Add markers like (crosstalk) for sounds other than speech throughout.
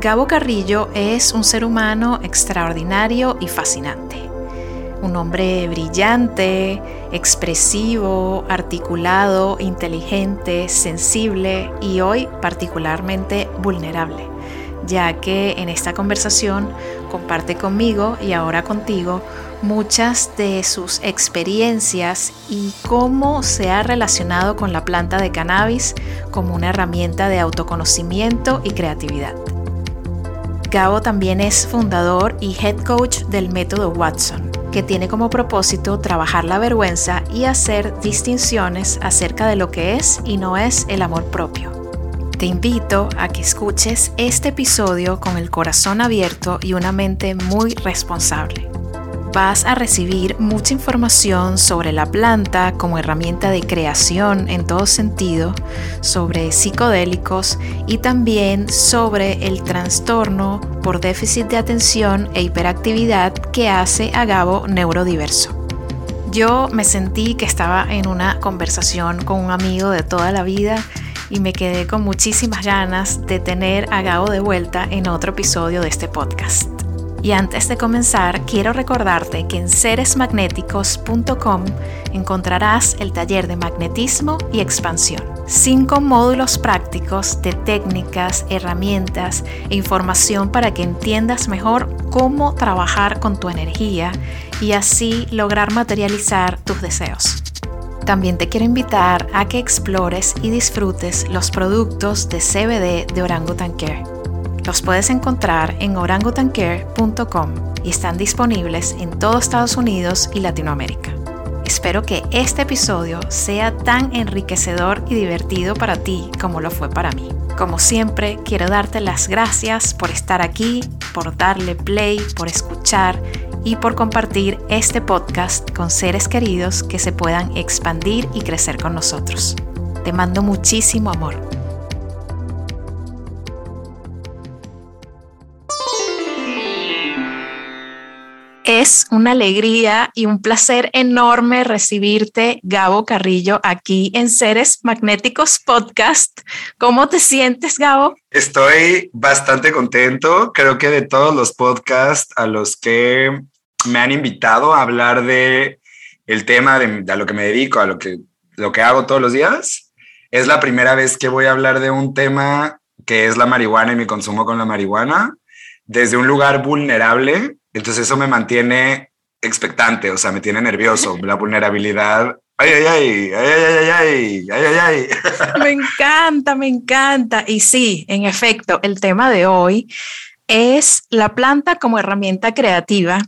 Gabo Carrillo es un ser humano extraordinario y fascinante. Un hombre brillante, expresivo, articulado, inteligente, sensible y hoy particularmente vulnerable, ya que en esta conversación comparte conmigo y ahora contigo muchas de sus experiencias y cómo se ha relacionado con la planta de cannabis como una herramienta de autoconocimiento y creatividad. Gabo también es fundador y head coach del método Watson, que tiene como propósito trabajar la vergüenza y hacer distinciones acerca de lo que es y no es el amor propio. Te invito a que escuches este episodio con el corazón abierto y una mente muy responsable vas a recibir mucha información sobre la planta como herramienta de creación en todo sentido, sobre psicodélicos y también sobre el trastorno por déficit de atención e hiperactividad que hace a Gabo neurodiverso. Yo me sentí que estaba en una conversación con un amigo de toda la vida y me quedé con muchísimas ganas de tener a Gabo de vuelta en otro episodio de este podcast. Y antes de comenzar, quiero recordarte que en seresmagnéticos.com encontrarás el taller de magnetismo y expansión. Cinco módulos prácticos de técnicas, herramientas e información para que entiendas mejor cómo trabajar con tu energía y así lograr materializar tus deseos. También te quiero invitar a que explores y disfrutes los productos de CBD de Orangutan Care los puedes encontrar en orangutancare.com y están disponibles en todo Estados Unidos y Latinoamérica. Espero que este episodio sea tan enriquecedor y divertido para ti como lo fue para mí. Como siempre, quiero darte las gracias por estar aquí, por darle play, por escuchar y por compartir este podcast con seres queridos que se puedan expandir y crecer con nosotros. Te mando muchísimo amor. Es una alegría y un placer enorme recibirte, Gabo Carrillo, aquí en Seres Magnéticos Podcast. ¿Cómo te sientes, Gabo? Estoy bastante contento. Creo que de todos los podcasts a los que me han invitado a hablar de el tema de, a lo que me dedico, a lo que, lo que hago todos los días, es la primera vez que voy a hablar de un tema que es la marihuana y mi consumo con la marihuana desde un lugar vulnerable entonces eso me mantiene expectante, o sea, me tiene nervioso, la vulnerabilidad. Ay, ay, ay, ay, ay, ay, ay, ay, ay. (laughs) Me encanta, me encanta. Y sí, en efecto, el tema de hoy es la planta como herramienta creativa.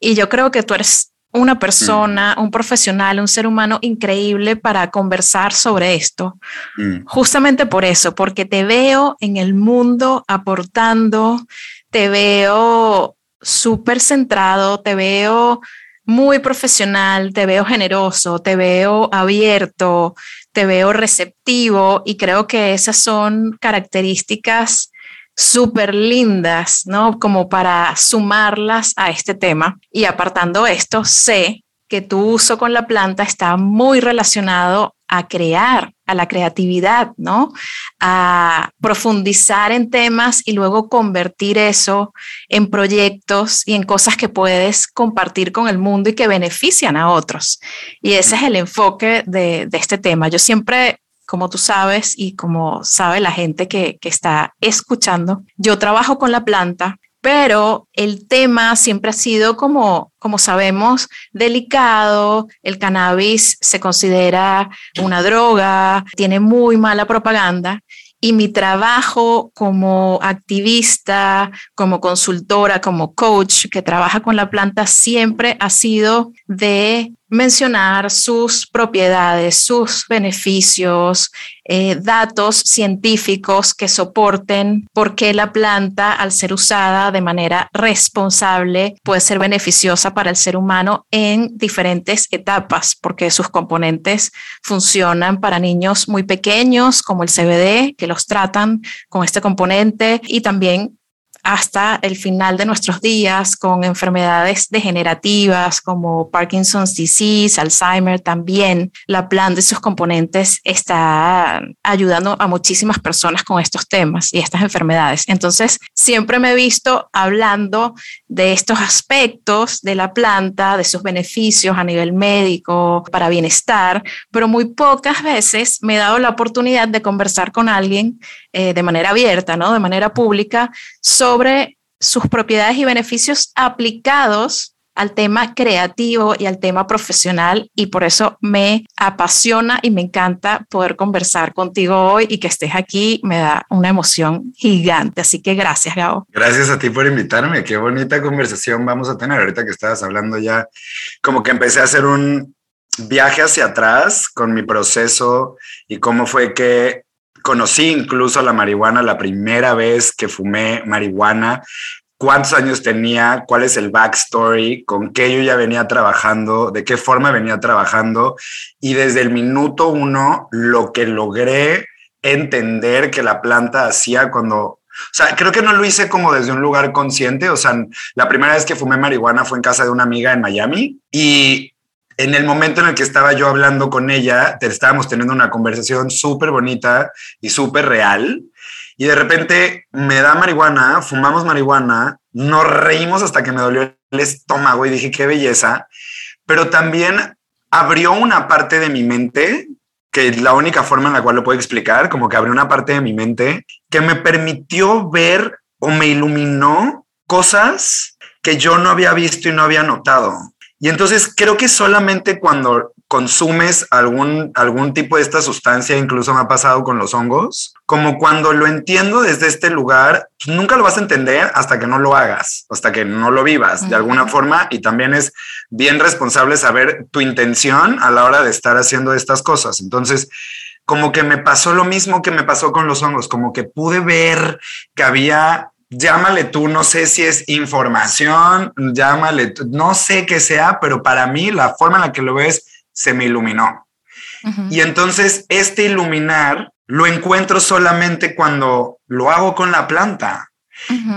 Y yo creo que tú eres una persona, mm. un profesional, un ser humano increíble para conversar sobre esto. Mm. Justamente por eso, porque te veo en el mundo aportando, te veo súper centrado, te veo muy profesional, te veo generoso, te veo abierto, te veo receptivo y creo que esas son características súper lindas, ¿no? Como para sumarlas a este tema. Y apartando esto, sé que tu uso con la planta está muy relacionado a crear, a la creatividad, ¿no? A profundizar en temas y luego convertir eso en proyectos y en cosas que puedes compartir con el mundo y que benefician a otros. Y ese es el enfoque de, este tema. Yo siempre como tú sabes y como sabe la gente que, que, está escuchando, yo trabajo con la planta pero el tema siempre ha sido como, como sabemos, delicado. El cannabis se considera una droga, tiene muy mala propaganda y mi trabajo como activista, como consultora, como coach que trabaja con la planta siempre ha sido de mencionar sus propiedades, sus beneficios, eh, datos científicos que soporten por qué la planta, al ser usada de manera responsable, puede ser beneficiosa para el ser humano en diferentes etapas, porque sus componentes funcionan para niños muy pequeños, como el CBD, que los tratan con este componente, y también hasta el final de nuestros días con enfermedades degenerativas como Parkinson's disease, Alzheimer también. La plan de sus componentes está ayudando a muchísimas personas con estos temas y estas enfermedades. Entonces, siempre me he visto hablando de estos aspectos de la planta, de sus beneficios a nivel médico, para bienestar, pero muy pocas veces me he dado la oportunidad de conversar con alguien eh, de manera abierta, ¿no? de manera pública, sobre sus propiedades y beneficios aplicados al tema creativo y al tema profesional y por eso me apasiona y me encanta poder conversar contigo hoy y que estés aquí me da una emoción gigante. Así que gracias, Gabo. Gracias a ti por invitarme. Qué bonita conversación vamos a tener ahorita que estabas hablando ya. Como que empecé a hacer un viaje hacia atrás con mi proceso y cómo fue que conocí incluso la marihuana la primera vez que fumé marihuana, cuántos años tenía, cuál es el backstory, con qué yo ya venía trabajando, de qué forma venía trabajando y desde el minuto uno lo que logré entender que la planta hacía cuando o sea, creo que no lo hice como desde un lugar consciente. O sea, la primera vez que fumé marihuana fue en casa de una amiga en Miami y en el momento en el que estaba yo hablando con ella, estábamos teniendo una conversación súper bonita y súper real. Y de repente me da marihuana, fumamos marihuana, nos reímos hasta que me dolió el estómago y dije, qué belleza. Pero también abrió una parte de mi mente, que es la única forma en la cual lo puedo explicar, como que abrió una parte de mi mente que me permitió ver o me iluminó cosas que yo no había visto y no había notado. Y entonces creo que solamente cuando consumes algún, algún tipo de esta sustancia, incluso me ha pasado con los hongos, como cuando lo entiendo desde este lugar, pues, nunca lo vas a entender hasta que no lo hagas, hasta que no lo vivas de alguna forma. Y también es bien responsable saber tu intención a la hora de estar haciendo estas cosas. Entonces, como que me pasó lo mismo que me pasó con los hongos, como que pude ver que había llámale tú, no sé si es información, llámale, no sé qué sea, pero para mí la forma en la que lo ves se me iluminó. Y entonces este iluminar lo encuentro solamente cuando lo hago con la planta.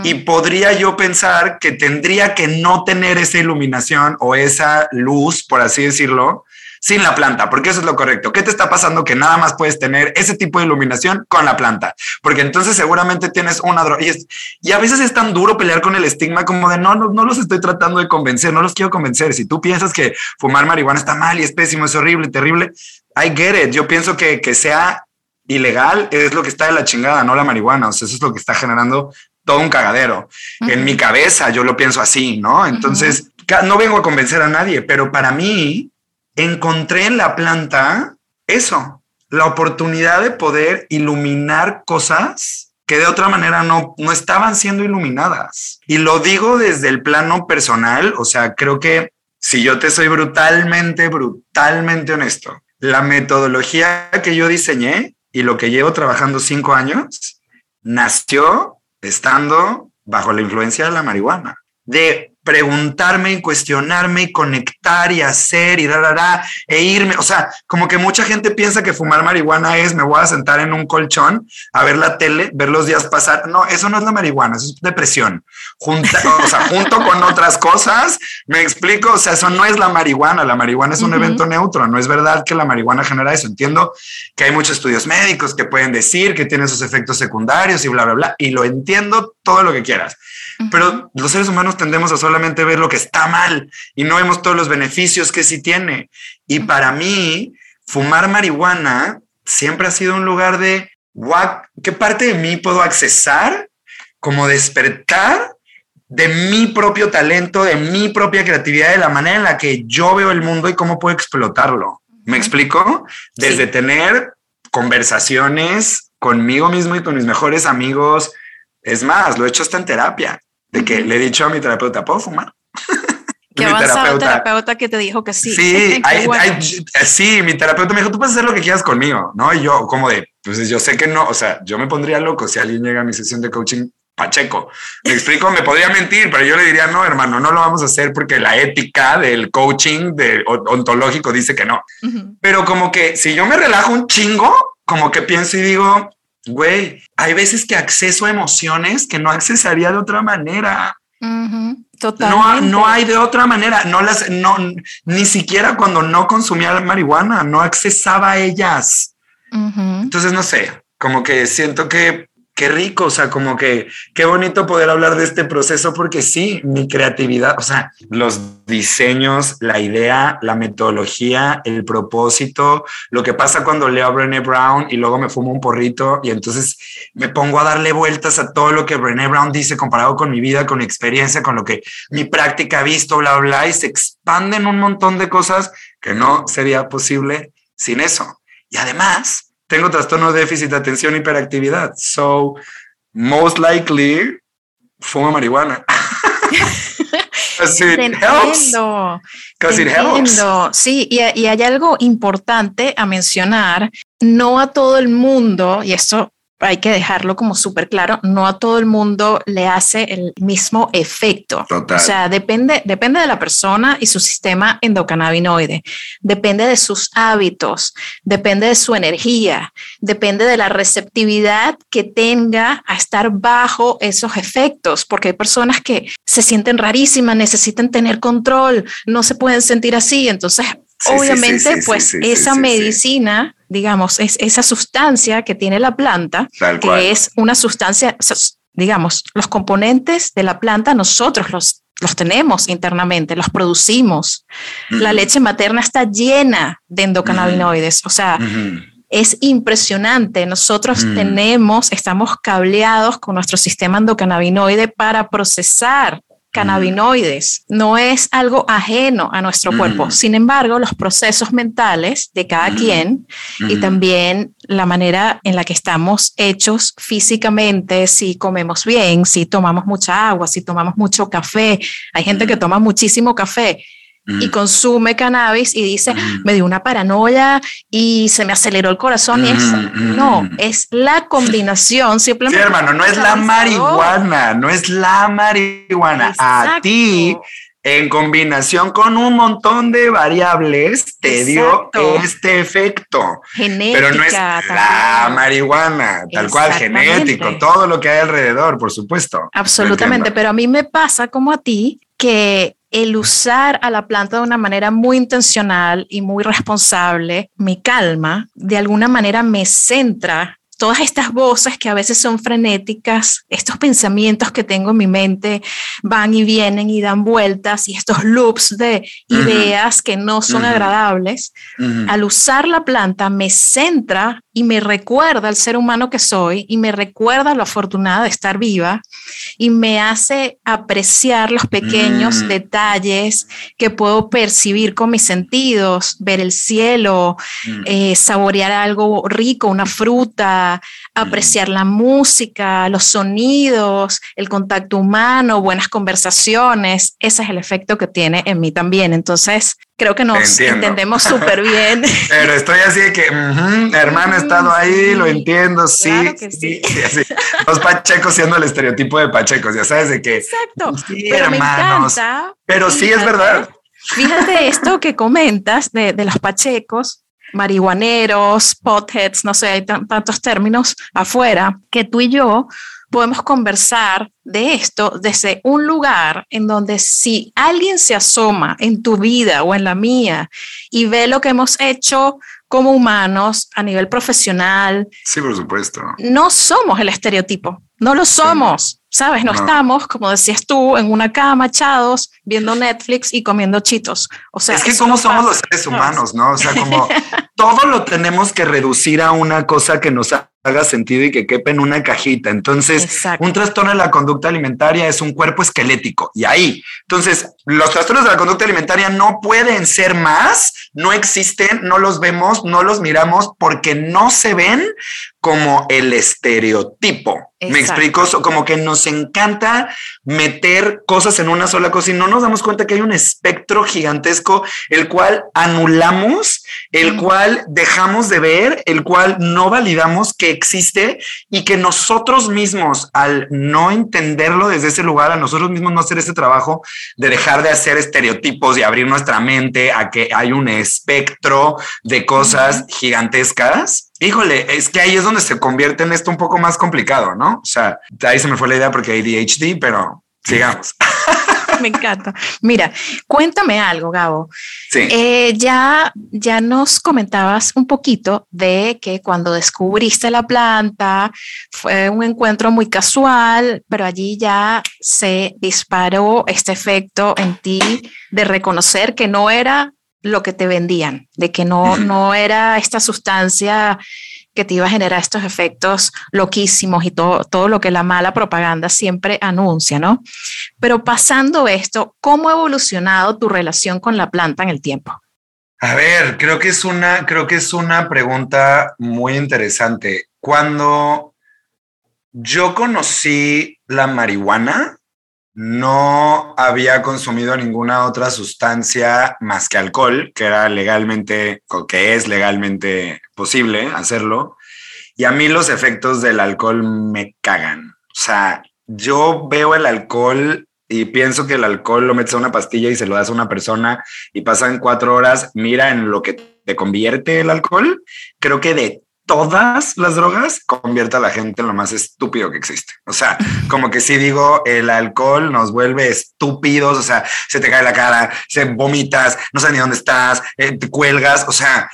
Y podría yo pensar que tendría que no tener esa iluminación o esa luz, por así decirlo, sin la planta, porque eso es lo correcto. ¿Qué te está pasando que nada más puedes tener ese tipo de iluminación con la planta? Porque entonces seguramente tienes una droga. Y, a veces es tan duro pelear con el estigma como de no, no, no los estoy tratando de convencer, no los quiero convencer. Si tú piensas que fumar marihuana está mal y es pésimo, es horrible, terrible, I get it. Yo pienso que, que sea ilegal es lo que está de la chingada, no la marihuana. O sea, eso es lo que está generando todo un cagadero. En mi cabeza yo lo pienso así, ¿no? Entonces, no vengo a convencer a nadie, pero para mí encontré en la planta eso, la oportunidad de poder iluminar cosas que de otra manera no, no estaban siendo iluminadas. Y lo digo desde el plano personal, o sea, creo que si yo te soy brutalmente, brutalmente honesto, la metodología que yo diseñé y lo que llevo trabajando cinco años nació estando bajo la influencia de la marihuana, de preguntarme y cuestionarme y conectar y hacer y dar e irme. O sea, como que mucha gente piensa que fumar marihuana es me voy a sentar en un colchón a ver la tele, ver los días pasar. No, eso no es la marihuana, eso es depresión. Junta, o sea, junto con otras cosas, me explico, o sea, eso no es la marihuana. La marihuana es un evento neutro, no es verdad que la marihuana genera eso. Entiendo que hay muchos estudios médicos que pueden decir que tiene sus efectos secundarios y bla, bla, bla, y lo entiendo todo lo que quieras. Pero los seres humanos tendemos a solamente ver lo que está mal y no vemos todos los beneficios que sí tiene. Y para mí, fumar marihuana siempre ha sido un lugar de, ¿qué parte de mí puedo accesar? Como despertar de mi propio talento, de mi propia creatividad, de la manera en la que yo veo el mundo y cómo puedo explotarlo. ¿Me explico? Desde tener conversaciones conmigo mismo y con mis mejores amigos. Es más, lo he hecho hasta en terapia, de que le he dicho a mi terapeuta, ¿puedo fumar? (laughs) Qué avanzado terapeuta, terapeuta que te dijo que sí. Sí, (laughs) hay, sí, mi terapeuta me dijo, tú puedes hacer lo que quieras conmigo, ¿no? Y yo como de, pues yo sé que no, o sea, yo me pondría loco si alguien llega a mi sesión de coaching Pacheco. Me explico, me podría mentir, pero yo le diría, no, hermano, no lo vamos a hacer porque la ética del coaching de, ontológico dice que no. Pero como que si yo me relajo un chingo, como que pienso y digo, güey, hay veces que acceso a emociones que no accesaría de otra manera. No, no, hay de otra manera. No las, no, ni siquiera cuando no consumía la marihuana, no accesaba a ellas. Entonces, no sé, como que siento que qué rico, o sea, como que qué bonito poder hablar de este proceso porque sí, mi creatividad, o sea, los diseños, la idea, la metodología, el propósito, lo que pasa cuando leo a Brené Brown y luego me fumo un porrito y entonces me pongo a darle vueltas a todo lo que Brené Brown dice comparado con mi vida, con mi experiencia, con lo que mi práctica ha visto, bla, bla, y se expanden un montón de cosas que no sería posible sin eso. Y además, tengo trastorno de déficit de atención hiperactividad. So, most likely, fuma marihuana. (laughs) It helps. It helps. Sí, y, y hay algo importante a mencionar. No a todo el mundo, y esto hay que dejarlo como súper claro, no a todo el mundo le hace el mismo efecto. O sea, depende, depende de la persona y su sistema endocannabinoide, depende de sus hábitos, depende de su energía, depende de la receptividad que tenga a estar bajo esos efectos, porque hay personas que se sienten rarísimas, necesitan tener control, no se pueden sentir así, entonces obviamente pues esa medicina digamos, es esa sustancia que tiene la planta, que es una sustancia, digamos, los componentes de la planta nosotros los, los tenemos internamente, los producimos. La leche materna está llena de endocannabinoides, o sea, es impresionante. Nosotros tenemos, estamos cableados con nuestro sistema endocannabinoide para procesar cannabinoides, no es algo ajeno a nuestro cuerpo. Sin embargo, los procesos mentales de cada quien y también la manera en la que estamos hechos físicamente, si comemos bien, si tomamos mucha agua, si tomamos mucho café, hay gente que toma muchísimo café y consume cannabis y dice, me dio una paranoia y se me aceleró el corazón. y es, no, es la combinación simplemente. Sí, hermano, no es la marihuana, no es la marihuana. A ti, en combinación con un montón de variables, te dio este efecto. Genética. Pero no es la marihuana, tal cual, genético, todo lo que hay alrededor, por supuesto. Absolutamente, pero a mí me pasa como a ti que el usar a la planta de una manera muy intencional y muy responsable me calma, de alguna manera me centra todas estas voces que a veces son frenéticas, estos pensamientos que tengo en mi mente van y vienen y dan vueltas y estos loops de ideas que no son agradables, al usar la planta me centra y me recuerda al ser humano que soy y me recuerda lo afortunada de estar viva y me hace apreciar los pequeños detalles que puedo percibir con mis sentidos, ver el cielo, eh, saborear algo rico, una fruta, apreciar la música, los sonidos, el contacto humano, buenas conversaciones. Ese es el efecto que tiene en mí también. Entonces, creo que nos entendemos súper bien. (laughs) Pero estoy así de que, hermano, he estado ahí, lo entiendo, (laughs) sí, sí. Los pachecos siendo el estereotipo de pachecos, ya sabes de que. Exacto. pero hermanos. Me encanta, pero sí es verdad. Fíjate esto que comentas de, de los pachecos, marihuaneros, potheads, no sé, hay tantos términos afuera, que tú y yo podemos conversar de esto desde un lugar en donde si alguien se asoma en tu vida o en la mía y ve lo que hemos hecho como humanos a nivel profesional. Sí, por supuesto. No somos el estereotipo, no lo somos. ¿Sabes? No, estamos, como decías tú, en una cama echados, viendo Netflix y comiendo chitos. O sea, es que como somos los seres humanos, ¿no? O sea, como (laughs) todo lo tenemos que reducir a una cosa que nos haga sentido y que quepa en una cajita. Entonces, un trastorno de la conducta alimentaria es un cuerpo esquelético y ahí. Entonces, los trastornos de la conducta alimentaria no pueden ser más, no existen, no los vemos, no los miramos porque no se ven como el estereotipo. Me explico, como que nos encanta meter cosas en una sola cosa y no nos damos cuenta que hay un espectro gigantesco, el cual anulamos, el cual dejamos de ver, el cual no validamos que existe y que nosotros mismos, al no entenderlo desde ese lugar, a nosotros mismos no hacer ese trabajo de dejar de hacer estereotipos y abrir nuestra mente a que hay un espectro de cosas gigantescas Híjole, es que ahí es donde se convierte en esto un poco más complicado, ¿no? O sea, ahí se me fue la idea porque hay ADHD, pero sigamos. (laughs) me encanta. Mira, cuéntame algo, Gabo. Sí. Eh, ya, ya nos comentabas un poquito de que cuando descubriste la planta fue un encuentro muy casual, pero allí ya se disparó este efecto en ti de reconocer que no era lo que te vendían, de que no, no era esta sustancia que te iba a generar estos efectos loquísimos y todo, todo lo que la mala propaganda siempre anuncia, ¿no? Pero pasando esto, ¿cómo ha evolucionado tu relación con la planta en el tiempo? A ver, creo que es una, creo que es una pregunta muy interesante. Cuando yo conocí la marihuana, no había consumido ninguna otra sustancia más que alcohol, que era legalmente, que es legalmente posible hacerlo. Y a mí los efectos del alcohol me cagan. O sea, yo veo el alcohol y pienso que el alcohol lo metes a una pastilla y se lo das a una persona y pasan cuatro horas, mira en lo que te convierte el alcohol. Creo que de todas las drogas convierte a la gente en lo más estúpido que existe. O sea, (laughs) como que si digo, el alcohol nos vuelve estúpidos, o sea, se te cae la cara, se vomitas, no sabes ni dónde estás, eh, te cuelgas, o sea,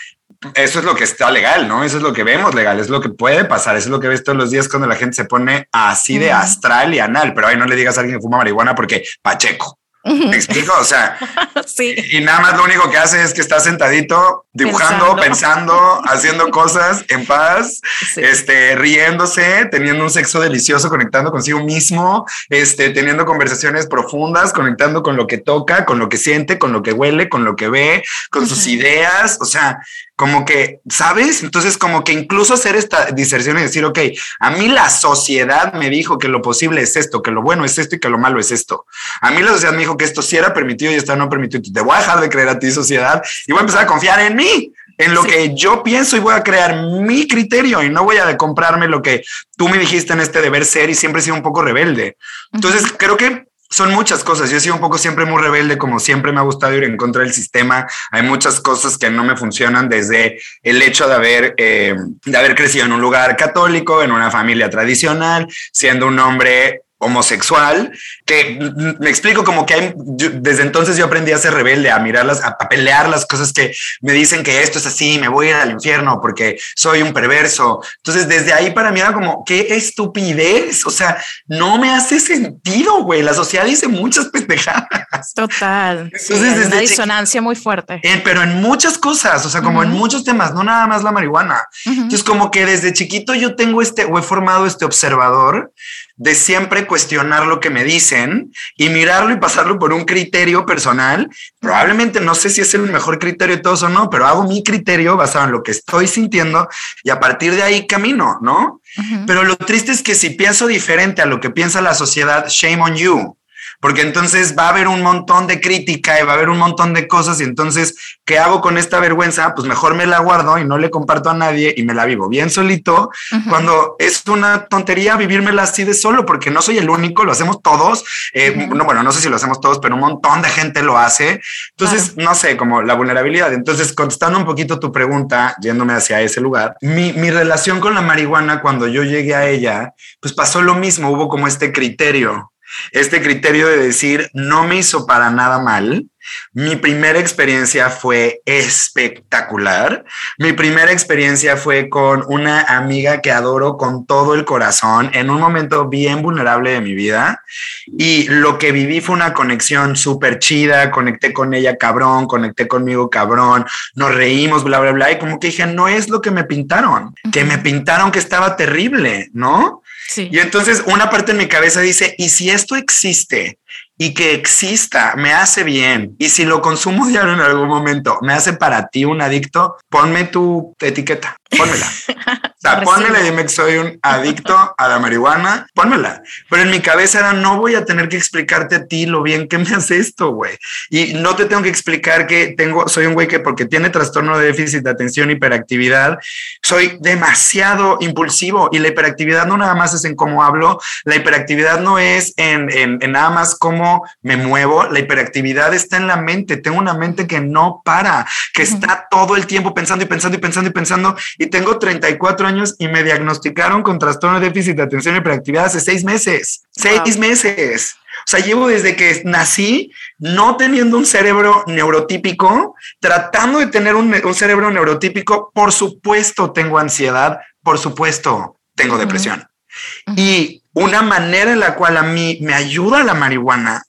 eso es lo que está legal, ¿no? Eso es lo que vemos legal, es lo que puede pasar, eso es lo que ves todos los días cuando la gente se pone así de astral y anal, pero ahí no le digas a alguien que fuma marihuana porque Pacheco. ¿Me explico? O sea, (laughs) sí. y nada más lo único que hace es que está sentadito, dibujando, pensando, haciendo cosas en paz, este, riéndose, teniendo un sexo delicioso, conectando consigo mismo, este, teniendo conversaciones profundas, conectando con lo que toca, con lo que siente, con lo que huele, con lo que ve, con sus ideas. O sea, como que, ¿sabes? Entonces, como que incluso hacer esta diserción y decir, ok, a mí la sociedad me dijo que lo posible es esto, que lo bueno es esto y que lo malo es esto. A mí la sociedad me dijo que esto sí era permitido y esto no permitido. Te voy a dejar de creer a ti, sociedad, y voy a empezar a confiar en mí, en lo que yo pienso y voy a crear mi criterio y no voy a comprarme lo que tú me dijiste en este deber ser y siempre he sido un poco rebelde. Entonces, creo que son muchas cosas. Yo he sido un poco siempre muy rebelde, como siempre me ha gustado ir en contra del sistema. Hay muchas cosas que no me funcionan desde el hecho de haber, eh, de haber crecido en un lugar católico, en una familia tradicional, siendo un hombre homosexual, que me explico como que hay, desde entonces yo aprendí a ser rebelde, a mirarlas, a, pelear las cosas que me dicen que esto es así, me voy a ir al infierno porque soy un perverso. Entonces desde ahí para mí era como, qué estupidez, o sea, no me hace sentido, güey, la sociedad dice muchas (laughs) pendejadas. Total. Entonces, una disonancia muy fuerte. pero en muchas cosas, o sea, como en muchos temas, no nada más la marihuana. Entonces como que desde chiquito yo tengo este, o he formado este observador de siempre cuestionar lo que me dicen y mirarlo y pasarlo por un criterio personal. Probablemente no sé si es el mejor criterio de todos o no, pero hago mi criterio basado en lo que estoy sintiendo y a partir de ahí camino, ¿no? Pero lo triste es que si pienso diferente a lo que piensa la sociedad, shame on you porque entonces va a haber un montón de crítica y va a haber un montón de cosas y entonces, ¿qué hago con esta vergüenza? Pues mejor me la guardo y no le comparto a nadie y me la vivo bien solito, cuando es una tontería vivírmela así de solo, porque no soy el único, lo hacemos todos, eh, no, bueno, no sé si lo hacemos todos, pero un montón de gente lo hace, entonces, no sé, como la vulnerabilidad. Entonces, contestando un poquito tu pregunta, yéndome hacia ese lugar, mi, mi relación con la marihuana, cuando yo llegué a ella, pues pasó lo mismo, hubo como este criterio este criterio de decir no me hizo para nada mal. Mi primera experiencia fue espectacular. Mi primera experiencia fue con una amiga que adoro con todo el corazón en un momento bien vulnerable de mi vida. Y lo que viví fue una conexión súper chida. Conecté con ella cabrón, conecté conmigo cabrón, nos reímos, bla, bla, bla. Y como que dije, no es lo que me pintaron, que me pintaron que estaba terrible, ¿no? Y entonces una parte de mi cabeza dice, ¿y si esto existe y que exista me hace bien. Y si lo consumo diario en algún momento me hace para ti un adicto, ponme tu etiqueta, pónmela. (laughs) O sea, pónmela y dime que soy un adicto a la marihuana, pónmela. Pero en mi cabeza era, no voy a tener que explicarte a ti lo bien que me hace esto, güey. Y no te tengo que explicar que tengo, soy un güey que porque tiene trastorno de déficit de atención, hiperactividad, soy demasiado impulsivo y la hiperactividad no nada más es en cómo hablo, la hiperactividad no es en, en, en nada más cómo me muevo, la hiperactividad está en la mente, tengo una mente que no para, que está todo el tiempo pensando y pensando y pensando y pensando y tengo 34 años y me diagnosticaron con trastorno de déficit de atención y hiperactividad hace seis meses. Seis meses. O sea, llevo desde que nací no teniendo un cerebro neurotípico, tratando de tener un, cerebro neurotípico. Por supuesto, tengo ansiedad, por supuesto, tengo depresión. Y una manera en la cual a mí me ayuda la marihuana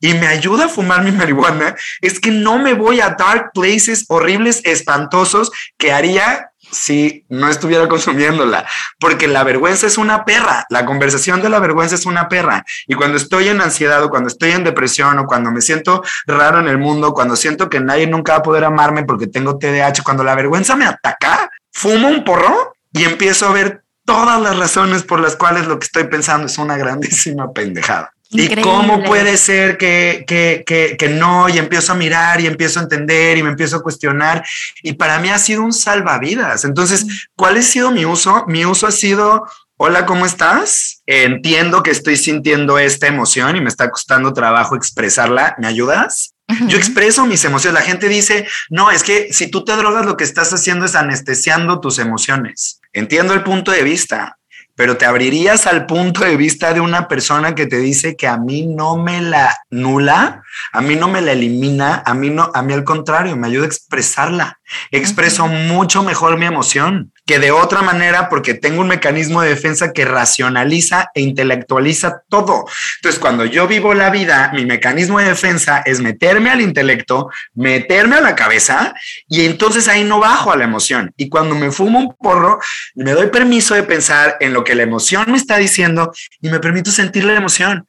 y me ayuda a fumar mi marihuana es que no me voy a dark places horribles, espantosos que haría si no estuviera consumiéndola, porque la vergüenza es una perra, la conversación de la vergüenza es una perra. Y cuando estoy en ansiedad o cuando estoy en depresión o cuando me siento raro en el mundo, cuando siento que nadie nunca va a poder amarme porque tengo TDAH, cuando la vergüenza me ataca, fumo un porro y empiezo a ver todas las razones por las cuales lo que estoy pensando es una grandísima pendejada. ¿Y cómo puede ser que, que, que, que, no? Y empiezo a mirar y empiezo a entender y me empiezo a cuestionar. Y para mí ha sido un salvavidas. Entonces, ¿cuál ha sido mi uso? Mi uso ha sido, hola, ¿cómo estás? Entiendo que estoy sintiendo esta emoción y me está costando trabajo expresarla. ¿Me ayudas? Yo expreso mis emociones. La gente dice, no, es que si tú te drogas, lo que estás haciendo es anestesiando tus emociones. Entiendo el punto de vista, pero te abrirías al punto de vista de una persona que te dice que a mí no me la nula, a mí no me la elimina, a mí no, a mí al contrario, me ayuda a expresarla. Expreso mucho mejor mi emoción que de otra manera porque tengo un mecanismo de defensa que racionaliza e intelectualiza todo. Entonces, cuando yo vivo la vida, mi mecanismo de defensa es meterme al intelecto, meterme a la cabeza y entonces ahí no bajo a la emoción. Y cuando me fumo un porro, me doy permiso de pensar en lo que la emoción me está diciendo y me permito sentir la emoción.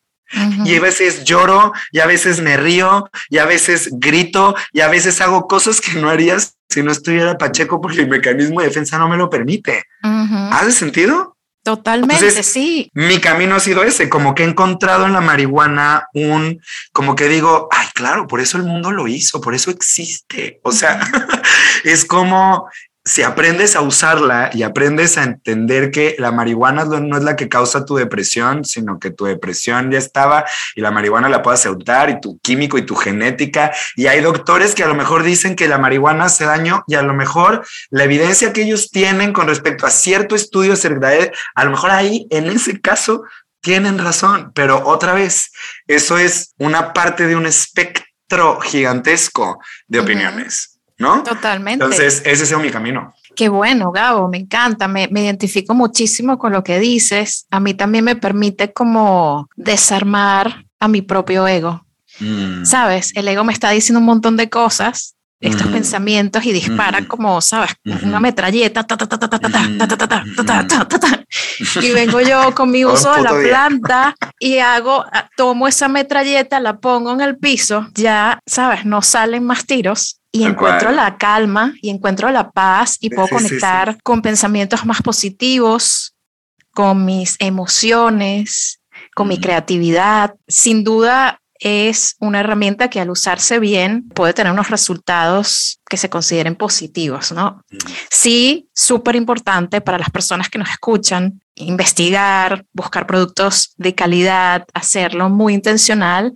Y a veces lloro, y a veces me río, y a veces grito, y a veces hago cosas que no harías si no estuviera Pacheco porque el mecanismo de defensa no me lo permite. ¿Hace sentido? Totalmente, sí. Mi camino ha sido ese, como que he encontrado en la marihuana un, como que digo, ay, claro, por eso el mundo lo hizo, por eso existe. O sea, (laughs) es como si aprendes a usarla y aprendes a entender que la marihuana no es la que causa tu depresión, sino que tu depresión ya estaba y la marihuana la puedes autar y tu químico y tu genética. Y hay doctores que a lo mejor dicen que la marihuana hace daño y a lo mejor la evidencia que ellos tienen con respecto a cierto estudio es a lo mejor ahí en ese caso tienen razón, pero otra vez, eso es una parte de un espectro gigantesco de opiniones. ¿No? Totalmente. Entonces, ese es mi camino. Qué bueno, Gabo, me encanta, me, identifico muchísimo con lo que dices. A mí también me permite como desarmar a mi propio ego. Mm. ¿Sabes? El ego me está diciendo un montón de cosas, estos pensamientos y dispara como, ¿sabes? Una metralleta. Y vengo yo con mi uso de la planta y hago, tomo esa metralleta, la pongo en el piso, ya, ¿sabes? No salen más tiros y encuentro la calma y encuentro la paz y puedo conectar con pensamientos más positivos, con mis emociones, con mi creatividad. Sin duda es una herramienta que al usarse bien puede tener unos resultados que se consideren positivos, ¿no? Sí, súper importante para las personas que nos escuchan, investigar, buscar productos de calidad, hacerlo muy intencional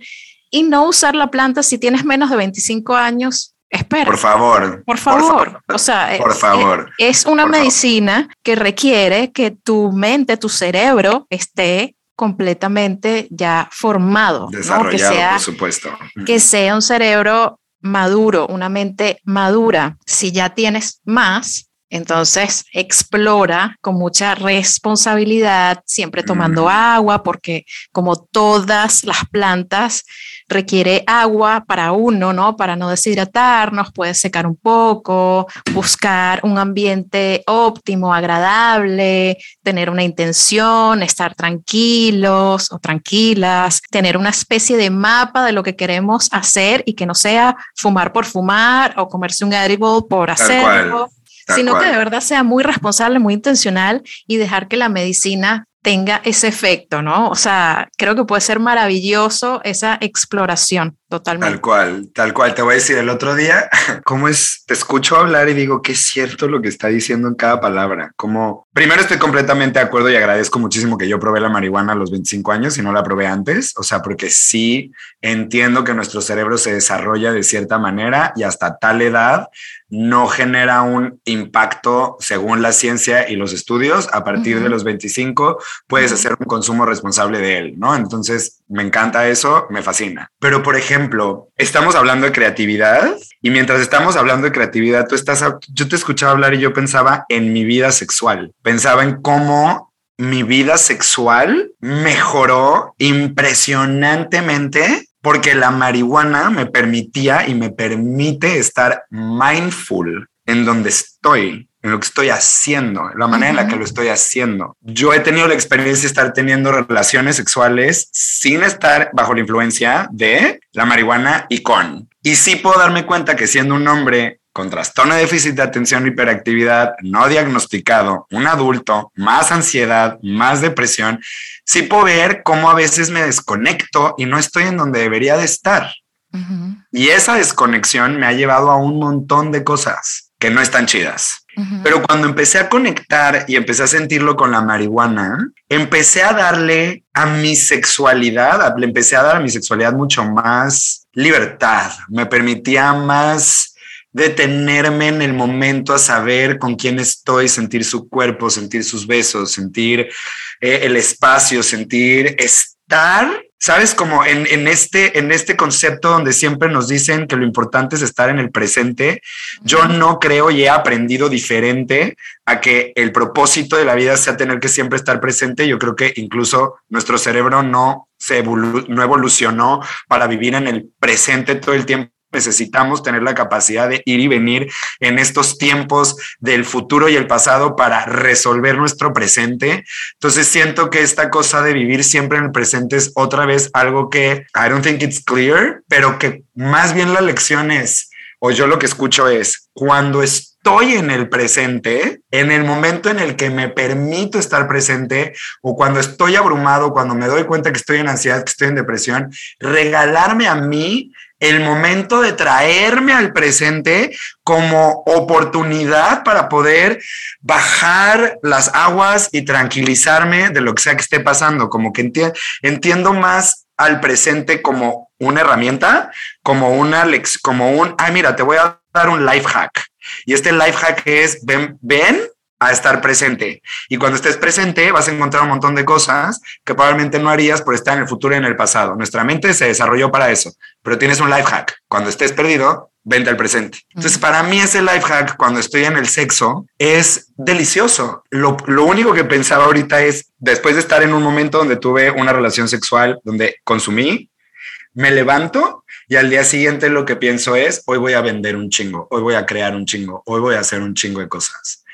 y no usar la planta si tienes menos de 25 años Espera. Por favor. Por favor. O sea, por favor. Es, una medicina que requiere que tu mente, tu cerebro esté completamente ya formado. Desarrollado, que sea, por supuesto. Que sea un cerebro maduro, una mente madura. Si ya tienes más, Entonces, explora con mucha responsabilidad, siempre tomando agua, porque como todas las plantas, requiere agua para uno, ¿no? Para no deshidratarnos, puede secar un poco, buscar un ambiente óptimo, agradable, tener una intención, estar tranquilos o tranquilas, tener una especie de mapa de lo que queremos hacer y que no sea fumar por fumar o comerse un edible por hacerlo sino que de verdad sea muy responsable, muy intencional y dejar que la medicina tenga ese efecto, ¿no? O sea, creo que puede ser maravilloso esa exploración. Totalmente. Tal cual, tal cual. Te voy a decir el otro día, (laughs) cómo es, te escucho hablar y digo que es cierto lo que está diciendo en cada palabra. Como, primero estoy completamente de acuerdo y agradezco muchísimo que yo probé la marihuana a los 25 años y no la probé antes. O sea, porque sí entiendo que nuestro cerebro se desarrolla de cierta manera y hasta tal edad no genera un impacto según la ciencia y los estudios. A partir de los 25 puedes hacer un consumo responsable de él, ¿no? Entonces, me encanta eso, me fascina. Pero, por ejemplo, estamos hablando de creatividad y mientras estamos hablando de creatividad, tú estás, yo te escuchaba hablar y yo pensaba en mi vida sexual, pensaba en cómo mi vida sexual mejoró impresionantemente porque la marihuana me permitía y me permite estar mindful en donde estoy en lo que estoy haciendo, la manera en la que lo estoy haciendo. Yo he tenido la experiencia de estar teniendo relaciones sexuales sin estar bajo la influencia de la marihuana y con. Y sí puedo darme cuenta que siendo un hombre con trastorno de déficit de atención hiperactividad no diagnosticado, un adulto, más ansiedad, más depresión, sí puedo ver cómo a veces me desconecto y no estoy en donde debería de estar. Y esa desconexión me ha llevado a un montón de cosas que no están chidas. Pero cuando empecé a conectar y empecé a sentirlo con la marihuana, empecé a darle a mi sexualidad, le empecé a dar a mi sexualidad mucho más libertad, me permitía más detenerme en el momento a saber con quién estoy, sentir su cuerpo, sentir sus besos, sentir eh, el espacio, sentir estar Sabes, como en, este, en este concepto donde siempre nos dicen que lo importante es estar en el presente, yo no creo y he aprendido diferente a que el propósito de la vida sea tener que siempre estar presente. Yo creo que incluso nuestro cerebro no se no evolucionó para vivir en el presente todo el tiempo necesitamos tener la capacidad de ir y venir en estos tiempos del futuro y el pasado para resolver nuestro presente. Entonces siento que esta cosa de vivir siempre en el presente es otra vez algo que I don't think it's clear, pero que más bien la lección es, o yo lo que escucho es, cuando estoy en el presente, en el momento en el que me permito estar presente o cuando estoy abrumado, cuando me doy cuenta que estoy en ansiedad, que estoy en depresión, regalarme a mí el momento de traerme al presente como oportunidad para poder bajar las aguas y tranquilizarme de lo que sea que esté pasando, como que entiendo más al presente como una herramienta, como una como un, ay, mira, te voy a dar un life hack. Y este life hack es, ven, ven a estar presente. Y cuando estés presente vas a encontrar un montón de cosas que probablemente no harías por estar en el futuro y en el pasado. Nuestra mente se desarrolló para eso, pero tienes un life hack. Cuando estés perdido, vente al presente. Entonces, para mí ese life hack cuando estoy en el sexo es delicioso. Lo, lo único que pensaba ahorita es, después de estar en un momento donde tuve una relación sexual, donde consumí, me levanto y al día siguiente lo que pienso es, hoy voy a vender un chingo, hoy voy a crear un chingo, hoy voy a hacer un chingo de cosas.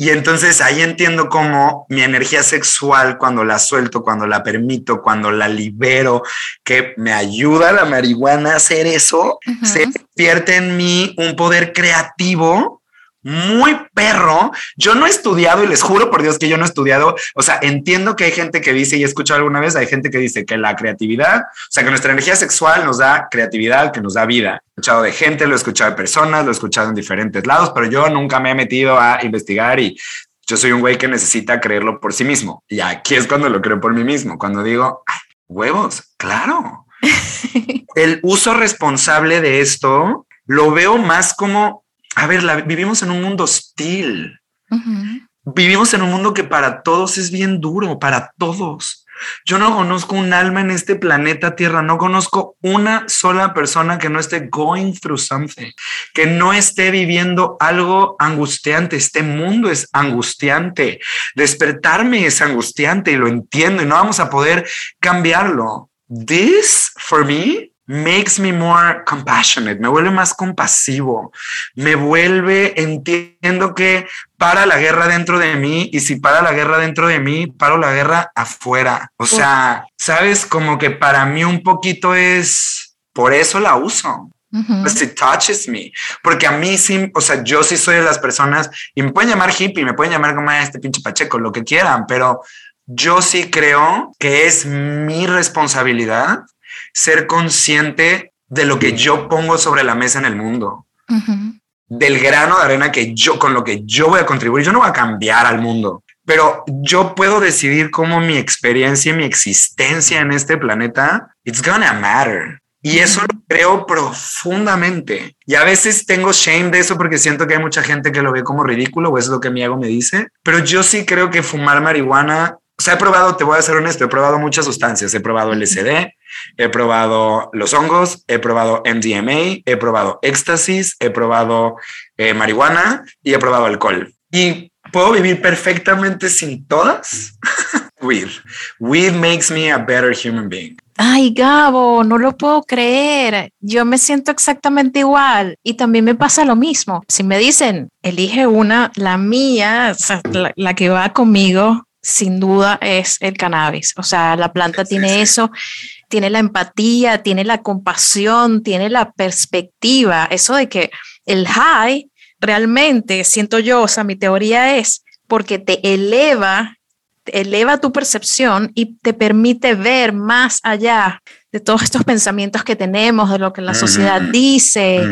Y entonces ahí entiendo cómo mi energía sexual, cuando la suelto, cuando la permito, cuando la libero, que me ayuda la marihuana a hacer eso, se despierte en mí un poder creativo muy perro. Yo no he estudiado y les juro por Dios que yo no he estudiado. O sea, entiendo que hay gente que dice, y he escuchado alguna vez, hay gente que dice que la creatividad, o sea, que nuestra energía sexual nos da creatividad, que nos da vida. He escuchado de gente, lo he escuchado de personas, lo he escuchado en diferentes lados, pero yo nunca me he metido a investigar y yo soy un güey que necesita creerlo por sí mismo. Y aquí es cuando lo creo por mí mismo, cuando digo, huevos, claro. (laughs) El uso responsable de esto lo veo más como a ver, vivimos en un mundo hostil. Vivimos en un mundo que para todos es bien duro, para todos. Yo no conozco un alma en este planeta Tierra, no conozco una sola persona que no esté going through something, que no esté viviendo algo angustiante. Este mundo es angustiante, despertarme es angustiante y lo entiendo y no vamos a poder cambiarlo. This, for me, makes me more compassionate, me vuelve más compasivo, me vuelve, entiendo que para la guerra dentro de mí y si para la guerra dentro de mí, paro la guerra afuera. O sea, sabes, como que para mí un poquito es, por eso la uso. Pues it touches me, porque a mí sí, o sea, yo sí soy de las personas y me pueden llamar hippie, me pueden llamar como este pinche pacheco, lo que quieran, pero yo sí creo que es mi responsabilidad ser consciente de lo que yo pongo sobre la mesa en el mundo. Del grano de arena que yo, con lo que yo voy a contribuir. Yo no voy a cambiar al mundo, pero yo puedo decidir cómo mi experiencia y mi existencia en este planeta, it's gonna matter. Y eso lo creo profundamente. Y a veces tengo shame de eso porque siento que hay mucha gente que lo ve como ridículo o es lo que mi ego me dice. Pero yo sí creo que fumar marihuana, o sea, he probado, te voy a ser honesto, he probado muchas sustancias. He probado LSD, he probado los hongos, he probado MDMA, he probado éxtasis, he probado eh, marihuana y he probado alcohol. Y puedo vivir perfectamente sin todas. (laughs) weed. Weed makes me a better human being. Ay, Gabo, no lo puedo creer. Yo me siento exactamente igual y también me pasa lo mismo. Si me dicen, elige una, la mía, la, la que va conmigo, sin duda es el cannabis. O sea, la planta tiene eso tiene la empatía, tiene la compasión, tiene la perspectiva, eso de que el high realmente, siento yo, o sea, mi teoría es porque te eleva, eleva tu percepción y te permite ver más allá de todos estos pensamientos que tenemos, de lo que la sociedad dice,